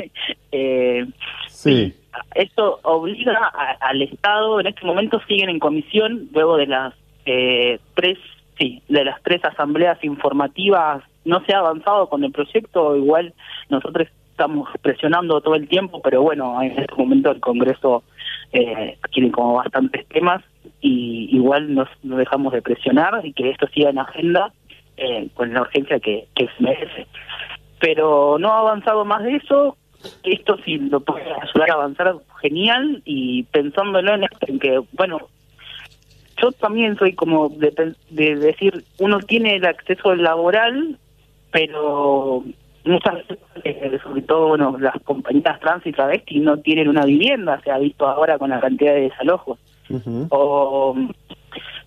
eh, sí. Esto obliga al Estado, en este momento siguen en comisión, luego de las eh, tres, sí, de las tres asambleas informativas, no se ha avanzado con el proyecto, igual nosotros estamos presionando todo el tiempo, pero bueno, en este momento el Congreso eh, tiene como bastantes temas y igual nos, dejamos de presionar y que esto siga en agenda eh, con la urgencia que, que se merece. Pero no ha avanzado más de eso. Esto si lo puede ayudar a avanzar, genial. Y pensándolo en, esto, en que, bueno, yo también soy como de, de decir, uno tiene el acceso laboral, pero muchas veces, eh, sobre todo bueno, las compañías trans y travestis no tienen una vivienda, se ha visto ahora con la cantidad de desalojos. O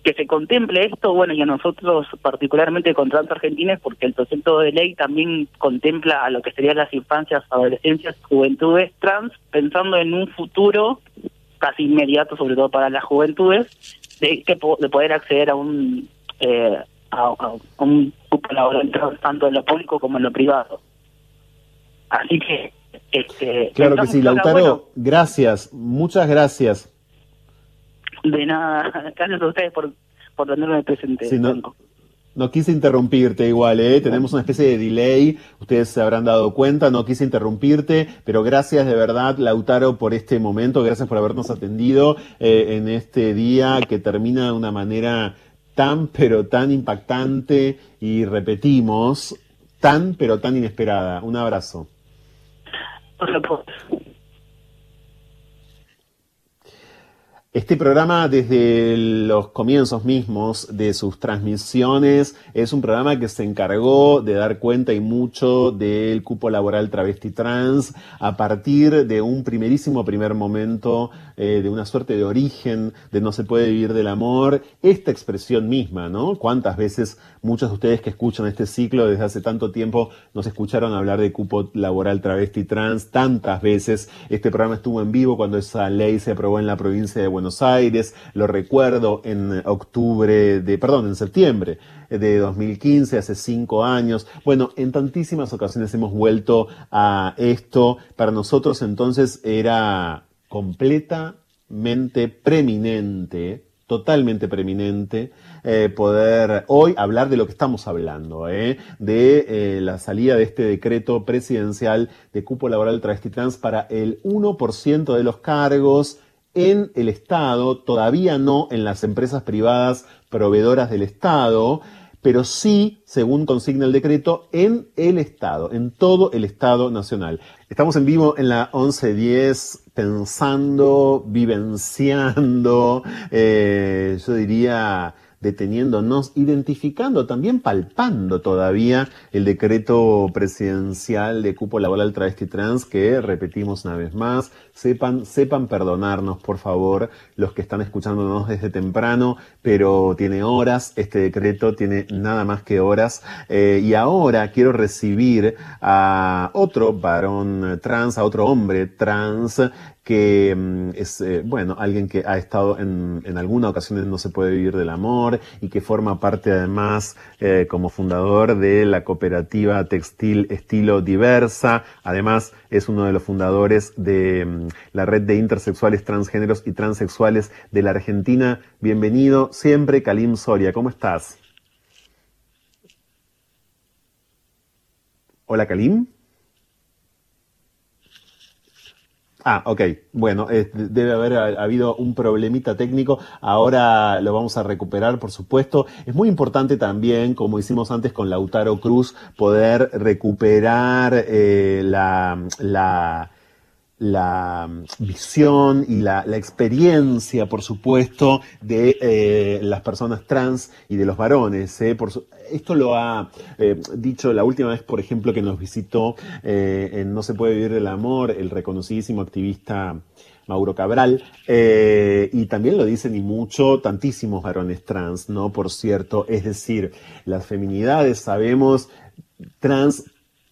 que se contemple esto, bueno, y a nosotros particularmente con trans argentines, porque el proyecto de ley también contempla a lo que serían las infancias, adolescencias, juventudes trans, pensando en un futuro casi inmediato, sobre todo para las juventudes, de, que, de poder acceder a un eh, a, un grupo laboral tanto en lo público como en lo privado. Así que... Este,
claro que sí, Lautaro, gracias, muchas gracias.
De nada, gracias a ustedes por, por tenerme presente.
Sí, no, no, quise interrumpirte igual, ¿eh? tenemos una especie de delay, ustedes se habrán dado cuenta, no quise interrumpirte, pero gracias de verdad, Lautaro, por este momento, gracias por habernos atendido eh, en este día que termina de una manera tan pero tan impactante y repetimos, tan pero tan inesperada. Un abrazo. réponse. Este programa desde los comienzos mismos de sus transmisiones es un programa que se encargó de dar cuenta y mucho del cupo laboral travesti trans a partir de un primerísimo primer momento, eh, de una suerte de origen, de no se puede vivir del amor, esta expresión misma, ¿no? ¿Cuántas veces muchos de ustedes que escuchan este ciclo desde hace tanto tiempo nos escucharon hablar de cupo laboral travesti trans? Tantas veces este programa estuvo en vivo cuando esa ley se aprobó en la provincia de Buenos Buenos Aires, lo recuerdo en octubre de, perdón, en septiembre de 2015, hace cinco años. Bueno, en tantísimas ocasiones hemos vuelto a esto. Para nosotros entonces era completamente preeminente totalmente preeminente eh, poder hoy hablar de lo que estamos hablando, eh, de eh, la salida de este decreto presidencial de cupo laboral travesti trans para el 1% de los cargos en el Estado, todavía no en las empresas privadas proveedoras del Estado, pero sí, según consigna el decreto, en el Estado, en todo el Estado nacional. Estamos en vivo en la 1110 pensando, vivenciando, eh, yo diría deteniéndonos, identificando, también palpando todavía el decreto presidencial de cupo laboral travesti trans que repetimos una vez más. Sepan, sepan perdonarnos, por favor, los que están escuchándonos desde temprano, pero tiene horas, este decreto tiene nada más que horas. Eh, y ahora quiero recibir a otro varón trans, a otro hombre trans que mm, es, eh, bueno, alguien que ha estado en, en alguna ocasión No se puede vivir del amor y que forma parte además eh, como fundador de la cooperativa textil estilo diversa. Además, es uno de los fundadores de mm, la red de intersexuales, transgéneros y transexuales de la Argentina. Bienvenido siempre, Kalim Soria. ¿Cómo estás? Hola, Kalim. Ah, ok. Bueno, debe haber habido un problemita técnico. Ahora lo vamos a recuperar, por supuesto. Es muy importante también, como hicimos antes con Lautaro Cruz, poder recuperar eh, la, la la visión y la, experiencia, por supuesto, de eh, las personas trans y de los varones. ¿eh? Por esto lo ha eh, dicho la última vez, por ejemplo, que nos visitó en No se puede vivir del amor, el reconocidísimo activista Mauro Cabral, y también lo dicen y mucho tantísimos varones trans, ¿no? Por cierto, es decir, las feminidades sabemos trans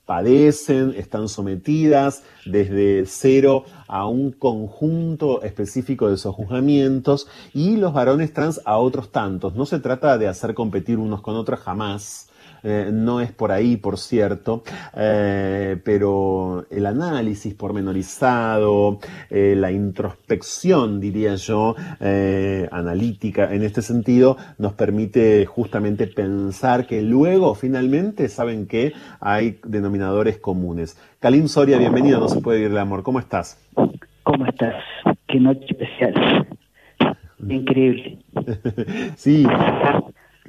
padecen, están sometidas desde cero a un conjunto específico de sojuzgamientos y los varones trans a otros tantos. No se trata de hacer competir unos con otros jamás, eh, no es por ahí, por cierto, eh, pero el análisis pormenorizado, eh, la introspección, diría yo, analítica en este sentido, nos permite justamente pensar que luego, finalmente, ¿saben que Hay denominadores comunes. Kalim Soria, bienvenido, no se puede ir el amor. ¿Cómo estás?
¿Cómo estás? Qué noche especial. Increíble.
sí,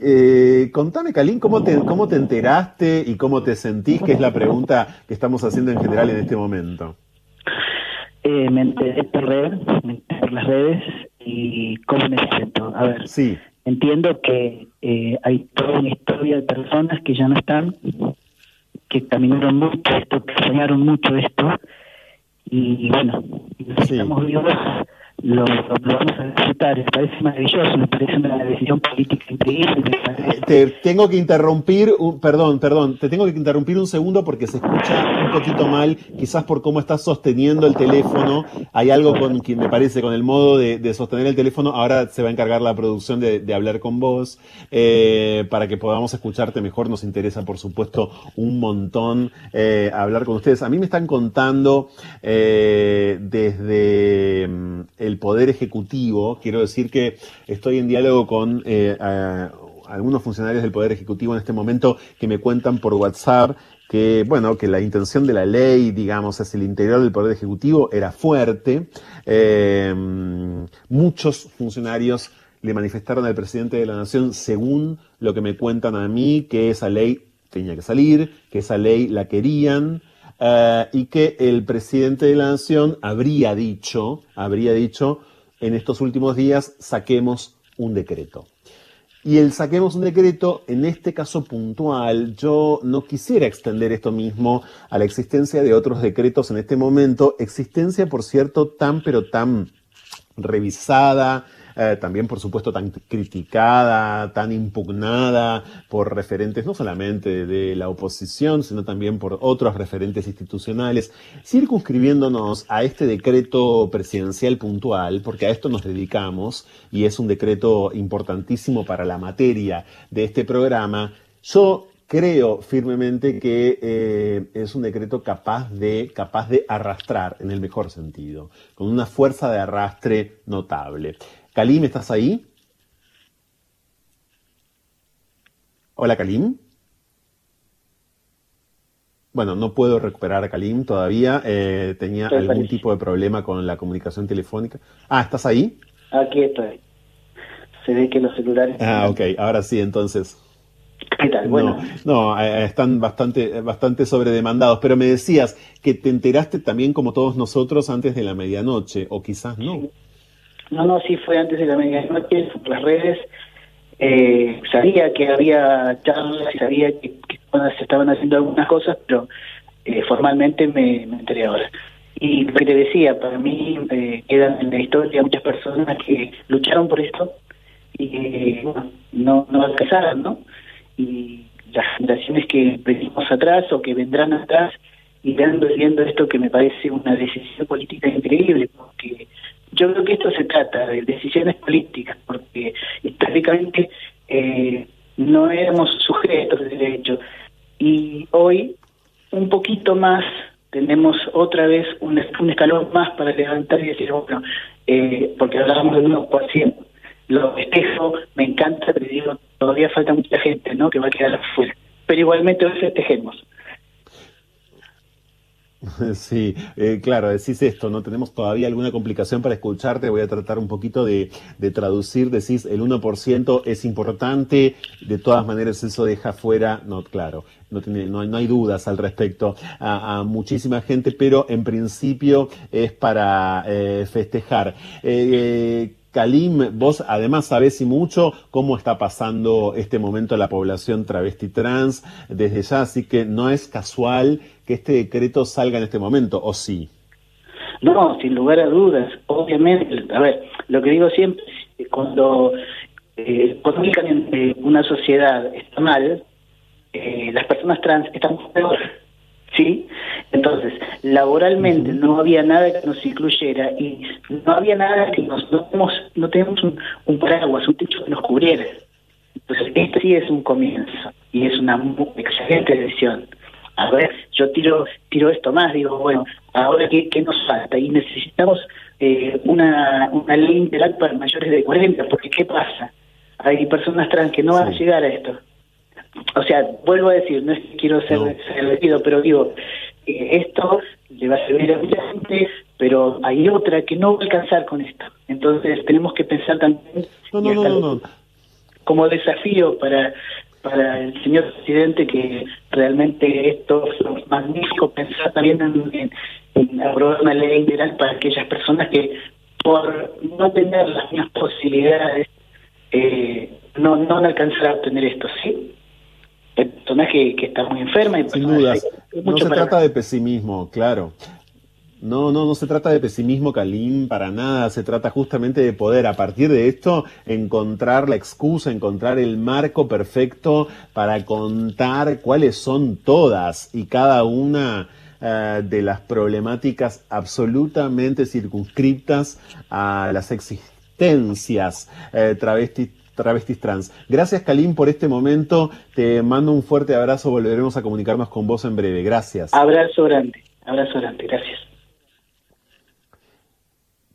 Eh, contame, Kalin, ¿cómo te, ¿cómo te enteraste y cómo te sentís? Que es la pregunta que estamos haciendo en general en este momento.
Eh, me enteré por, red, me enteré por las redes y cómo me siento. A ver,
sí.
entiendo que eh, hay toda una historia de personas que ya no están, que caminaron mucho esto, que soñaron mucho esto, y bueno, estamos vivos lo, vamos a disfrutar. Me parece maravilloso, me parece una decisión política increíble.
Te tengo que interrumpir, perdón, perdón, te tengo que interrumpir un segundo porque se escucha un poquito mal, quizás por cómo estás sosteniendo el teléfono. Hay algo con que me parece, con el modo de, sostener el teléfono. Ahora se va a encargar la producción de, hablar con vos eh, para que podamos escucharte mejor. Nos interesa, por supuesto, un montón eh, hablar con ustedes. A mí me están contando eh, desde mm, el Poder Ejecutivo. Quiero decir que estoy en diálogo con eh, algunos funcionarios del Poder Ejecutivo en este momento que me cuentan por WhatsApp que, bueno, que la intención de la ley, digamos, hacia el interior del Poder Ejecutivo era fuerte. Eh, muchos funcionarios le manifestaron al presidente de la Nación, según lo que me cuentan a mí, que esa ley tenía que salir, que esa ley la querían, eh, y que el presidente de la nación habría dicho, habría dicho, en estos últimos días saquemos un decreto. Y el saquemos un decreto, en este caso puntual, yo no quisiera extender esto mismo a la existencia de otros decretos en este momento, existencia, por cierto, tan pero tan revisada, eh, también por supuesto tan criticada, tan impugnada por referentes no solamente de la oposición, sino también por otros referentes institucionales, circunscribiéndonos a este decreto presidencial puntual, porque a esto nos dedicamos y es un decreto importantísimo para la materia de este programa, yo creo firmemente que eh, es un decreto capaz de, capaz de arrastrar, en el mejor sentido, con una fuerza de arrastre notable. Kalim, ¿estás ahí? Hola, Kalim. Bueno, no puedo recuperar a Kalim todavía. Eh, tenía algún tipo de problema con la comunicación telefónica. Ah, ¿estás ahí?
Aquí estoy. Se ve que los celulares.
Ah, ok. Ahora sí, entonces.
¿Qué tal? Bueno.
No, no eh, están bastante, bastante sobredemandados. Pero me decías que te enteraste también, como todos nosotros, antes de la medianoche, o quizás no.
No, no, sí fue antes de la medianoche, por las redes. Eh, sabía que había charlas y sabía que, se estaban haciendo algunas cosas, pero eh, formalmente me, enteré ahora. Y lo que te decía, para mí eh, quedan en la historia muchas personas que lucharon por esto y que no, no alcanzaron, ¿no? Y las generaciones que venimos atrás o que vendrán atrás irán viendo esto que me parece una decisión política increíble, porque yo creo que esto se trata de decisiones políticas, porque históricamente eh, no éramos sujetos de derecho y hoy un poquito más tenemos otra vez un, escalón más para levantar y decir, bueno, eh, porque hablábamos del 1%, lo festejo, me encanta, pero digo, todavía falta mucha gente ¿no? que va a quedar afuera. Pero igualmente hoy festejemos.
Sí, eh, claro, decís esto, no tenemos todavía alguna complicación para escucharte, voy a tratar un poquito de, traducir, decís el 1% es importante, de todas maneras eso deja fuera, no, claro, no, tiene, no, hay dudas al respecto a, muchísima gente, pero en principio es para eh, festejar. Eh, Kalim, vos además sabés y mucho cómo está pasando este momento la población travesti trans desde ya, así que no es casual que este decreto salga en este momento, ¿o sí?
No, sin lugar a dudas, obviamente. A ver, lo que digo siempre, cuando eh, en una sociedad está mal, eh, las personas trans están peor. ¿Sí? Entonces, laboralmente no había nada que nos incluyera y no había nada que nos, no tenemos, no tenemos un, paraguas, un techo que nos cubriera. Entonces, este sí es un comienzo y es una excelente decisión. A ver, yo tiro tiro esto más, digo, bueno, ahora qué, qué nos falta y necesitamos eh, una, una ley integral para mayores de 40, porque ¿qué pasa? Hay personas trans que no van a llegar a esto o sea, vuelvo a decir, no es que quiero ser, no. pero digo, eh, esto le va a servir a mucha gente, pero hay otra que no va a alcanzar con esto. Entonces tenemos que pensar también...
No, no, no, no,
como desafío para para el señor presidente que realmente esto es magnífico pensar también en, aprobar una ley integral para aquellas personas que por no tener las mismas posibilidades eh, no, no alcanzar a obtener esto, ¿sí? El personaje que está muy enferma.
Sin dudas. No se trata de pesimismo, claro. No, no, no se trata de pesimismo, Kalim, para nada. Se trata justamente de poder, a partir de esto, encontrar la excusa, encontrar el marco perfecto para contar cuáles son todas y cada una eh, de las problemáticas absolutamente circunscriptas a las existencias eh, travestis travestis trans. Gracias, Kalim, por este momento. Te mando un fuerte abrazo. Volveremos a comunicarnos con vos en breve. Gracias.
Abrazo grande. Abrazo grande. Gracias.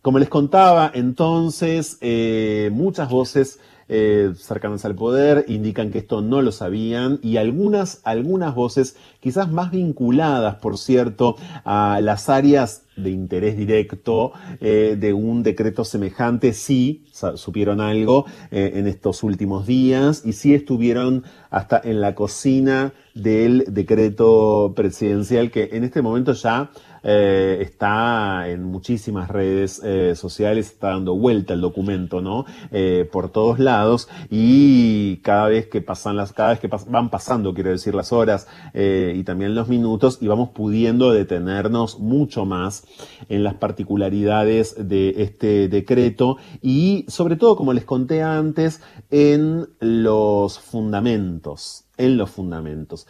Como les contaba, entonces, eh, muchas voces eh, cercanas al poder indican que esto no lo sabían y algunas, algunas voces, quizás más vinculadas, por cierto, a las áreas de interés directo eh, de un decreto semejante, sí supieron algo en estos últimos días y sí estuvieron hasta en la cocina del decreto presidencial que en este momento ya eh, está en muchísimas redes eh, sociales, está dando vuelta el documento, ¿no? Eh, por todos lados y cada vez que pasan las, cada vez que van pasando, quiero decir, las horas y también los minutos y vamos pudiendo detenernos mucho más en las particularidades de este decreto y sobre todo, como les conté antes, en los fundamentos, en los fundamentos.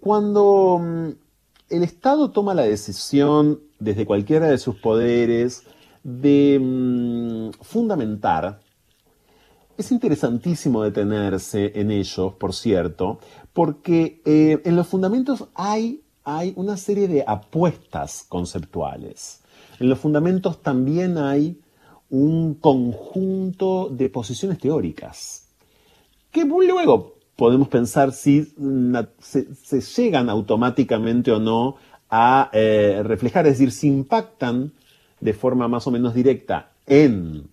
cuando mm, el Estado toma la decisión desde cualquiera de sus poderes de mm, fundamentar. Es interesantísimo detenerse en ellos, por cierto, porque eh, en los fundamentos hay, hay una serie de apuestas conceptuales. En los fundamentos también hay un conjunto de posiciones teóricas que luego podemos pensar si se, llegan automáticamente o no a eh, reflejar, es decir, si impactan de forma más o menos directa en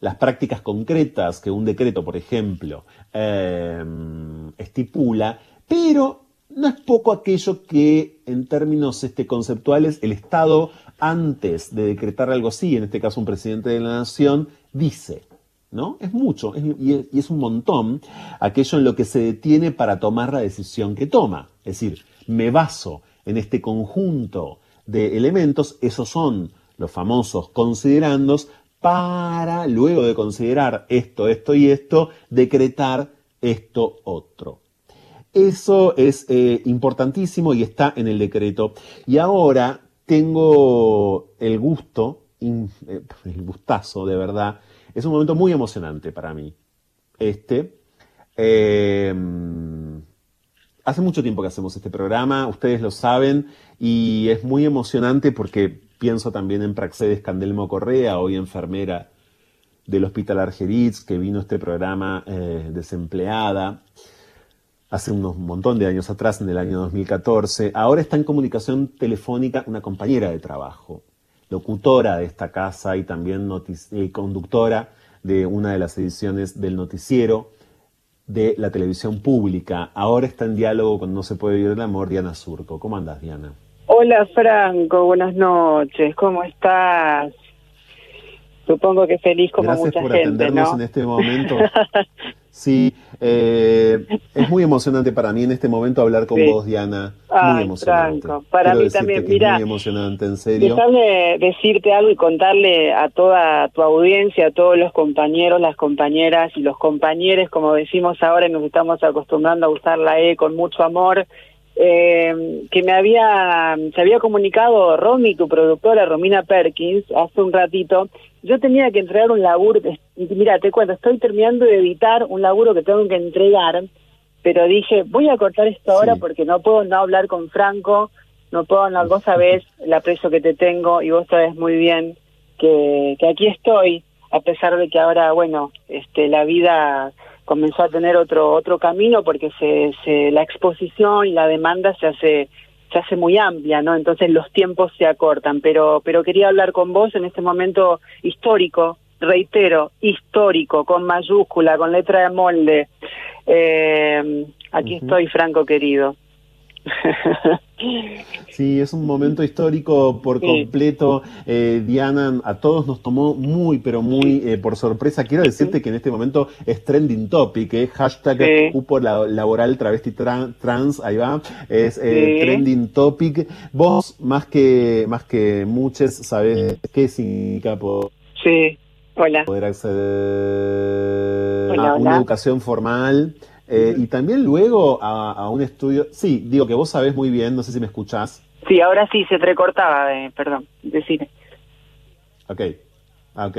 las prácticas concretas que un decreto, por ejemplo, em, estipula, pero no es poco aquello que en términos este, conceptuales el Estado, antes de decretar algo así, en este caso un presidente de la nación, dice. ¿No? Es mucho y, es, un montón aquello en lo que se detiene para tomar la decisión que toma. Es decir, me baso en este conjunto de elementos, esos son los famosos considerandos, para luego de considerar esto, esto y esto, decretar esto otro. Eso es eh, importantísimo y está en el decreto. Y ahora tengo el gusto, eh, el gustazo de verdad, es un momento muy emocionante para mí. Este. Eh, hace mucho tiempo que hacemos este programa, ustedes lo saben, y es muy emocionante porque pienso también en Praxedes Candelmo Correa, hoy enfermera del Hospital Argeritz, que vino a este programa eh, desempleada hace unos montón de años atrás, en el año 2014. Ahora está en comunicación telefónica una compañera de trabajo, locutora de esta casa y también eh, conductora de una de las ediciones del noticiero de la televisión pública. Ahora está en diálogo con No se puede vivir el amor, Diana Surco. ¿Cómo andas, Diana?
Hola, Franco. Buenas noches. ¿Cómo estás? Supongo que feliz como
Gracias
mucha
por
gente,
atendernos en este momento. Sí, eh, es muy emocionante para mí en este momento hablar con vos, Diana. Muy emocionante.
para mí también, mira.
muy emocionante, en serio.
Déjame decirte algo y contarle a toda tu audiencia, a todos los compañeros, las compañeras y los compañeros, como decimos ahora y nos estamos acostumbrando a usar la E con mucho amor. Eh, que me había, se había comunicado Romy, tu productora, Romina Perkins, hace un ratito, yo tenía que entregar un laburo, mira, te cuento, estoy terminando de editar un laburo que tengo que entregar, pero dije, voy a cortar esto ahora porque no puedo no hablar con Franco, no puedo hablar, vos sabés el aprecio que te tengo y vos sabés muy bien que, que aquí estoy, a pesar de que ahora, bueno, este, la vida comenzó a tener otro otro camino porque se, se la exposición y la demanda se hace se hace muy amplia, ¿no? Entonces los tiempos se acortan, pero pero quería hablar con vos en este momento histórico reitero, histórico, con mayúscula, con letra de molde. Eh, aquí estoy, Franco querido.
Sí, es un momento histórico por completo. Eh, Diana, a todos nos tomó muy, pero muy eh, por sorpresa. Quiero decirte que en este momento es trending topic, eh, hashtag cupo laboral travesti trans, ahí va, es eh, trending topic. Vos, más que, más que muchos, sabés qué significa
por... Sí. Hola.
poder acceder a una educación formal. Eh, y también luego a, un estudio, sí, digo que vos sabés muy bien, no sé si me escuchás.
Sí, ahora sí, se te recortaba, eh, perdón, decir.
Ok, ah, ok.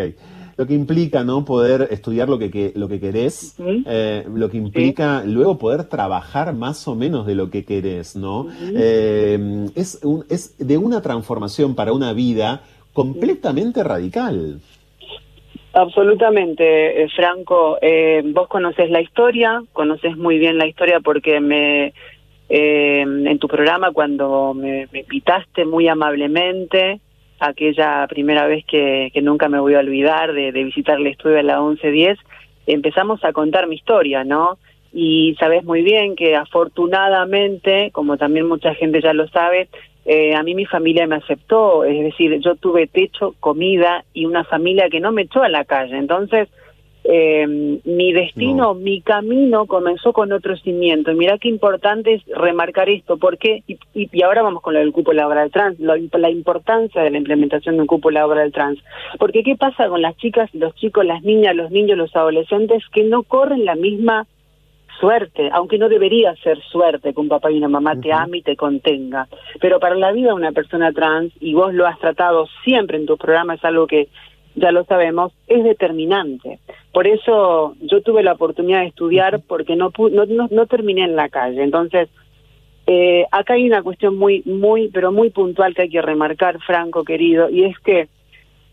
Lo que implica, ¿no? Poder estudiar lo que, lo que querés, eh, lo que implica luego poder trabajar más o menos de lo que querés, ¿no? es, un, es de una transformación para una vida completamente radical.
Absolutamente, eh, Franco. Eh, vos conoces la historia, conoces muy bien la historia porque me eh, en tu programa cuando me, invitaste muy amablemente, aquella primera vez que, nunca me voy a olvidar de, de visitar el estudio de la 1110, empezamos a contar mi historia, ¿no? Y sabes muy bien que afortunadamente, como también mucha gente ya lo sabe, eh, a mí mi familia me aceptó, es decir, yo tuve techo, comida y una familia que no me echó a la calle. Entonces, eh, mi destino, mi camino comenzó con otro cimiento. Y mira qué importante es remarcar esto, porque, y, y, ahora vamos con lo del cupo laboral trans, la importancia de la implementación de un cupo laboral trans. Porque ¿qué pasa con las chicas, los chicos, las niñas, los niños, los adolescentes que no corren la misma suerte, aunque no debería ser suerte que un papá y una mamá te ame y te contenga. Pero para la vida de una persona trans, y vos lo has tratado siempre en tus programas, es algo que ya lo sabemos, es determinante. Por eso yo tuve la oportunidad de estudiar porque no, no, no, terminé en la calle. Entonces, eh, acá hay una cuestión muy, muy, pero muy puntual que hay que remarcar, Franco, querido, y es que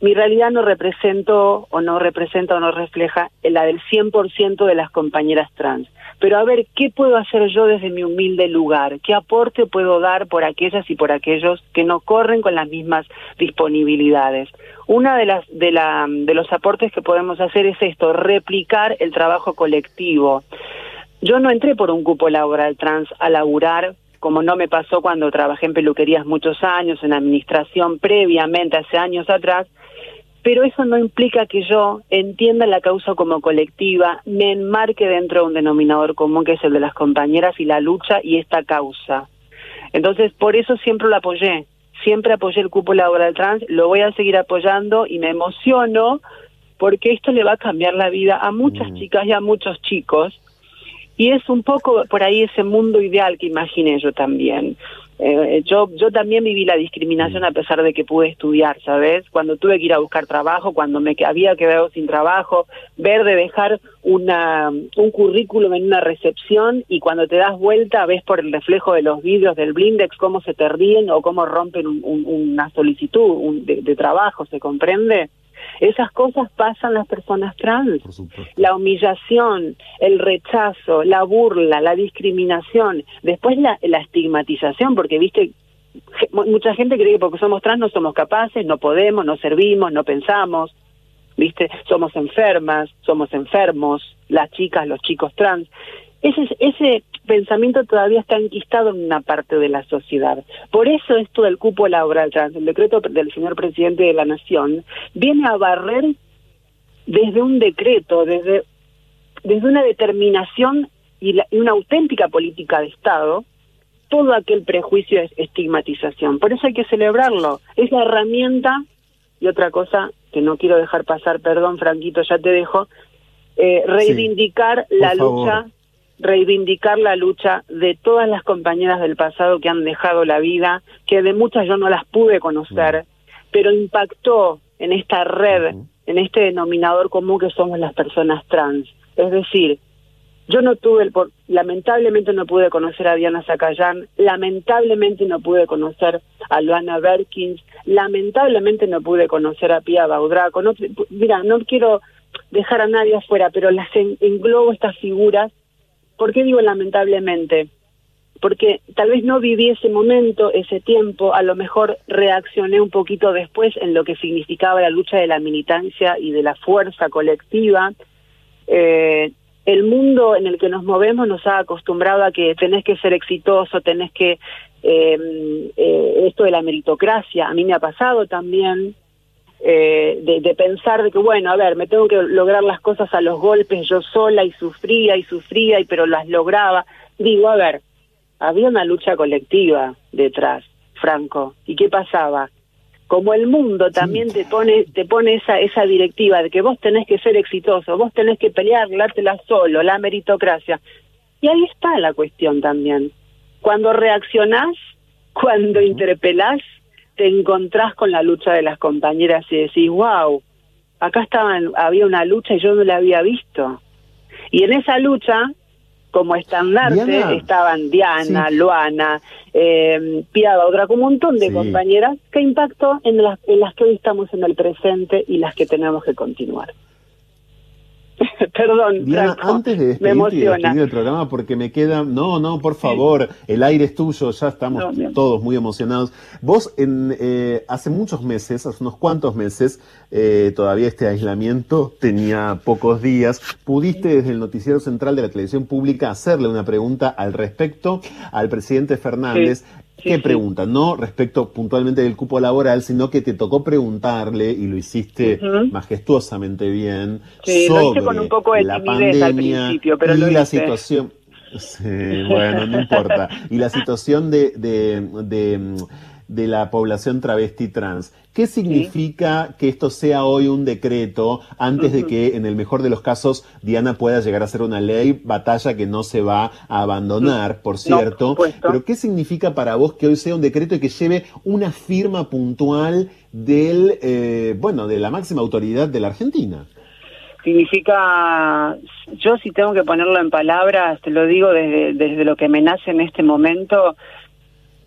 mi realidad no represento o no representa o no refleja la del 100% de las compañeras trans. Pero a ver, ¿qué puedo hacer yo desde mi humilde lugar? ¿Qué aporte puedo dar por aquellas y por aquellos que no corren con las mismas disponibilidades? Una de las de, la, de los aportes que podemos hacer es esto, replicar el trabajo colectivo. Yo no entré por un cupo laboral trans a laburar como no me pasó cuando trabajé en peluquerías muchos años, en administración previamente, hace años atrás, pero eso no implica que yo entienda la causa como colectiva, me enmarque dentro de un denominador común que es el de las compañeras y la lucha y esta causa. Entonces, por eso siempre lo apoyé, siempre apoyé el cupo laboral trans, lo voy a seguir apoyando y me emociono porque esto le va a cambiar la vida a muchas mm. chicas y a muchos chicos. Y es un poco por ahí ese mundo ideal que imaginé yo también. Eh, yo, yo también viví la discriminación mm. a pesar de que pude estudiar, ¿sabes? Cuando tuve que ir a buscar trabajo, cuando me había quedado sin trabajo, ver de dejar una, un currículum en una recepción y cuando te das vuelta ves por el reflejo de los vidrios del blindex cómo se te ríen o cómo rompen una solicitud de trabajo, ¿se comprende? Esas cosas pasan las personas trans. La humillación, el rechazo, la burla, la discriminación, después la, la estigmatización, porque viste, mucha gente cree que porque somos trans no somos capaces, no podemos, no servimos, no pensamos, viste, somos enfermas, somos enfermos, las chicas, los chicos trans. Ese, ese pensamiento todavía está enquistado en una parte de la sociedad. Por eso esto del cupo laboral trans, el decreto del señor presidente de la Nación, viene a barrer desde un decreto, desde, desde una determinación y, una auténtica política de Estado, todo aquel prejuicio es estigmatización. Por eso hay que celebrarlo. Es la herramienta, y otra cosa que no quiero dejar pasar, perdón, Franquito, ya te dejo, eh, reivindicar la lucha reivindicar la lucha de todas las compañeras del pasado que han dejado la vida, que de muchas yo no las pude conocer, pero impactó en esta red, en este denominador común que somos las personas trans. Es decir, yo no tuve, el, lamentablemente no pude conocer a Diana Zacayán, lamentablemente no pude conocer a Luana Berkins, lamentablemente no pude conocer a Pia Baudraco. No, mira, no quiero dejar a nadie afuera, pero las englobo estas figuras ¿Por qué digo lamentablemente? porque tal vez no viví ese momento, ese tiempo, a lo mejor reaccioné un poquito después en lo que significaba la lucha de la militancia y de la fuerza colectiva. Eh, el mundo en el que nos movemos nos ha acostumbrado a que tenés que ser exitoso, tenés que... Eh, eh, esto de la meritocracia, a mí me ha pasado también, eh, de, de, pensar de que, bueno, a ver, me tengo que lograr las cosas a los golpes yo sola y sufría y sufría, y pero las lograba. Digo, a ver, había una lucha colectiva detrás, Franco. ¿Y qué pasaba? Como el mundo también te pone te pone esa esa directiva de que vos tenés que ser exitoso, vos tenés que pelear, dártela solo, la meritocracia. Y ahí está la cuestión también. Cuando reaccionás, cuando interpelás, te encontrás con la lucha de las compañeras y decís, wow, acá estaban, había una lucha y yo no la había visto. Y en esa lucha, como estandarte, estaban Diana, Luana, eh, Piada, otra, como un montón de compañeras que impactó en las, en las que hoy estamos en el presente y las que tenemos que continuar. Perdón,
Diana, antes de despedirte y de el programa, porque me queda, no, no, por favor, el aire es tuyo, ya estamos todos muy emocionados. Vos en, eh, hace muchos meses, hace unos cuantos meses, eh, todavía este aislamiento tenía pocos días, pudiste desde el noticiero central de la televisión pública hacerle una pregunta al respecto al presidente Fernández. ¿Qué pregunta? No respecto puntualmente del cupo laboral, sino que te tocó preguntarle, y lo hiciste majestuosamente bien, sobre con un poco de la pandemia
pero
y la situación. bueno, no importa. Y la situación de, de, de de la población travesti trans. ¿Qué significa que esto sea hoy un decreto antes de que, en el mejor de los casos, Diana pueda llegar a ser una ley, batalla que no se va a abandonar, por cierto? Pero ¿qué significa para vos que hoy sea un decreto y que lleve una firma puntual del, eh, bueno, de la máxima autoridad de la Argentina?
significa, yo si tengo que ponerlo en palabras, te lo digo desde, desde lo que me nace en este momento,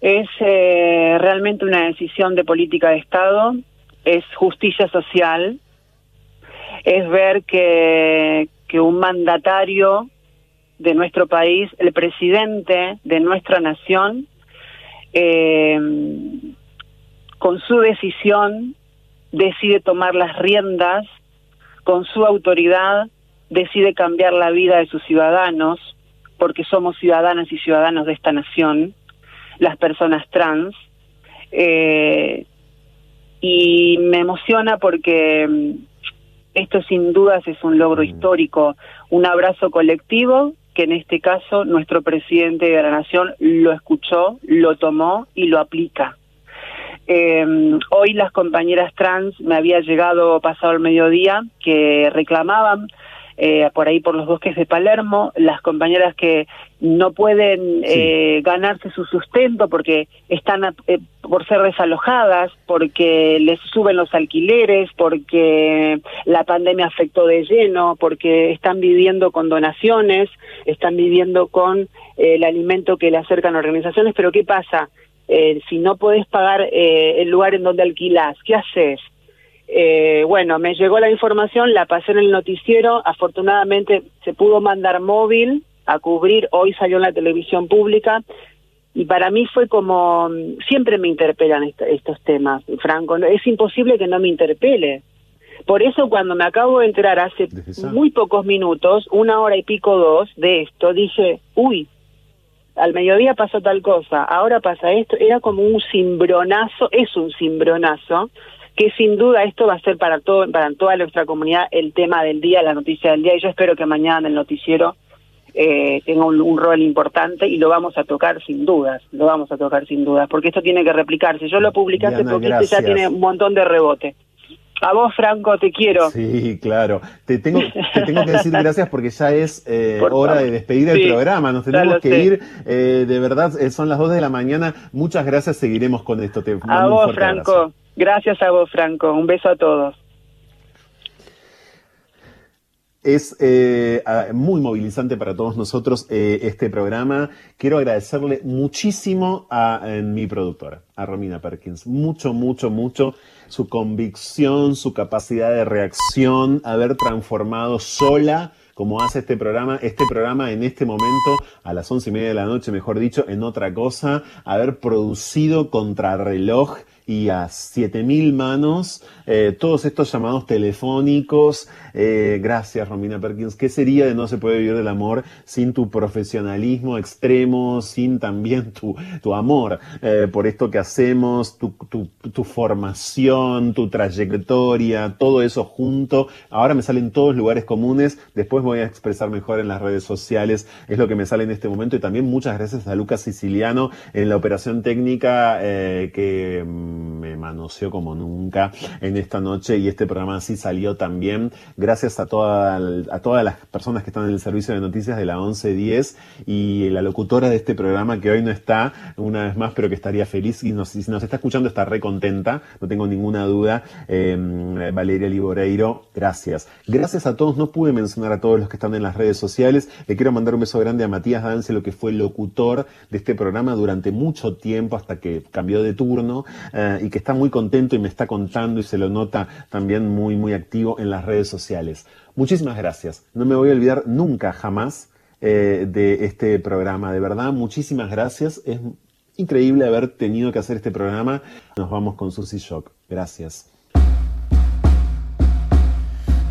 es eh, realmente una decisión de política de Estado, es justicia social, es ver que, que un mandatario de nuestro país, el presidente de nuestra nación, eh, con su decisión decide tomar las riendas, con su autoridad decide cambiar la vida de sus ciudadanos, porque somos ciudadanas y ciudadanos de esta nación, las personas trans. Eh, y me emociona porque mm, esto sin dudas es un logro mm. histórico, un abrazo colectivo que en este caso nuestro presidente de la nación lo escuchó, lo tomó y lo aplica. Eh, hoy las compañeras trans me había llegado pasado el mediodía que reclamaban eh, por ahí por los bosques de Palermo, las compañeras que no pueden eh, ganarse su sustento porque están eh, por ser desalojadas, porque les suben los alquileres, porque la pandemia afectó de lleno, porque están viviendo con donaciones, están viviendo con el alimento que le acercan organizaciones, pero ¿qué pasa? si no podés pagar el lugar en donde alquilás, ¿qué haces? Eh, bueno, me llegó la información, la pasé en el noticiero, afortunadamente se pudo mandar móvil a cubrir, hoy salió en la televisión pública. Y para mí fue como, siempre me interpelan estos temas, Franco, es imposible que no me interpele. Por eso cuando me acabo de enterar hace muy pocos minutos, una hora y pico dos de esto, dije, uy, al mediodía pasó tal cosa, ahora pasa esto, era como un cimbronazo, es un cimbronazo, que sin duda esto va a ser para todo para toda nuestra comunidad el tema del día, la noticia del día, y yo espero que mañana en el noticiero eh, tenga un, rol importante y lo vamos a tocar sin dudas, lo vamos a tocar sin dudas, porque esto tiene que replicarse. Yo lo publiqué hace poquito y ya tiene un montón de rebote. A vos, Franco, te quiero.
Sí, claro. Te tengo, te tengo que decir gracias porque ya es eh, hora de despedir el programa. Nos tenemos que ir. Eh, de verdad, eh, son las dos de la mañana. Muchas gracias. Seguiremos con esto. Te
a vos, Franco. Gracias a vos, Franco. Un beso a todos.
Es eh, muy movilizante para todos nosotros eh, este programa. Quiero agradecerle muchísimo a mi productora, a Romina Perkins. Mucho, mucho, mucho su convicción, su capacidad de reacción, haber transformado sola como hace este programa, este programa en este momento, a las once y media de la noche, mejor dicho, en otra cosa, haber producido contrarreloj y a 7000 manos eh, todos estos llamados telefónicos. Eh, gracias, Romina Perkins. ¿Qué sería de No se puede vivir del amor sin tu profesionalismo extremo, sin también tu, tu amor eh, por esto que hacemos, tu, tu, tu, formación, tu trayectoria, todo eso junto? Ahora me salen todos lugares comunes, después voy a expresar mejor en las redes sociales, es lo que me sale en este momento y también muchas gracias a Lucas Siciliano en la operación técnica que me manoseó como nunca en esta noche y este programa así salió también gracias a, toda, a todas las personas que están en el servicio de noticias de la 1110 y la locutora de este programa que hoy no está una vez más pero que estaría feliz y nos, si nos está escuchando está re contenta, no tengo ninguna duda, em, Valeria Liboreiro, gracias. Gracias a todos, no pude mencionar a todos los que están en las redes sociales, le quiero mandar un beso grande a Matías Dance, lo que fue locutor de este programa durante mucho tiempo hasta que cambió de turno. Y que está muy contento y me está contando y se lo nota también muy, muy activo en las redes sociales. Muchísimas gracias. No me voy a olvidar nunca, jamás, eh, de este programa. De verdad, muchísimas gracias. Es increíble haber tenido que hacer este programa. Nos vamos con Susy Shock. Gracias.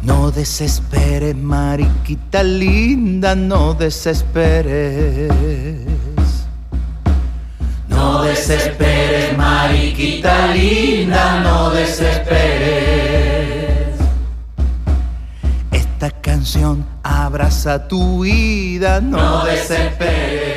No desesperes, mariquita linda, no desesperes. No desesperes, mariquita linda, no desesperes. Esta canción abraza tu vida, no, desesperes.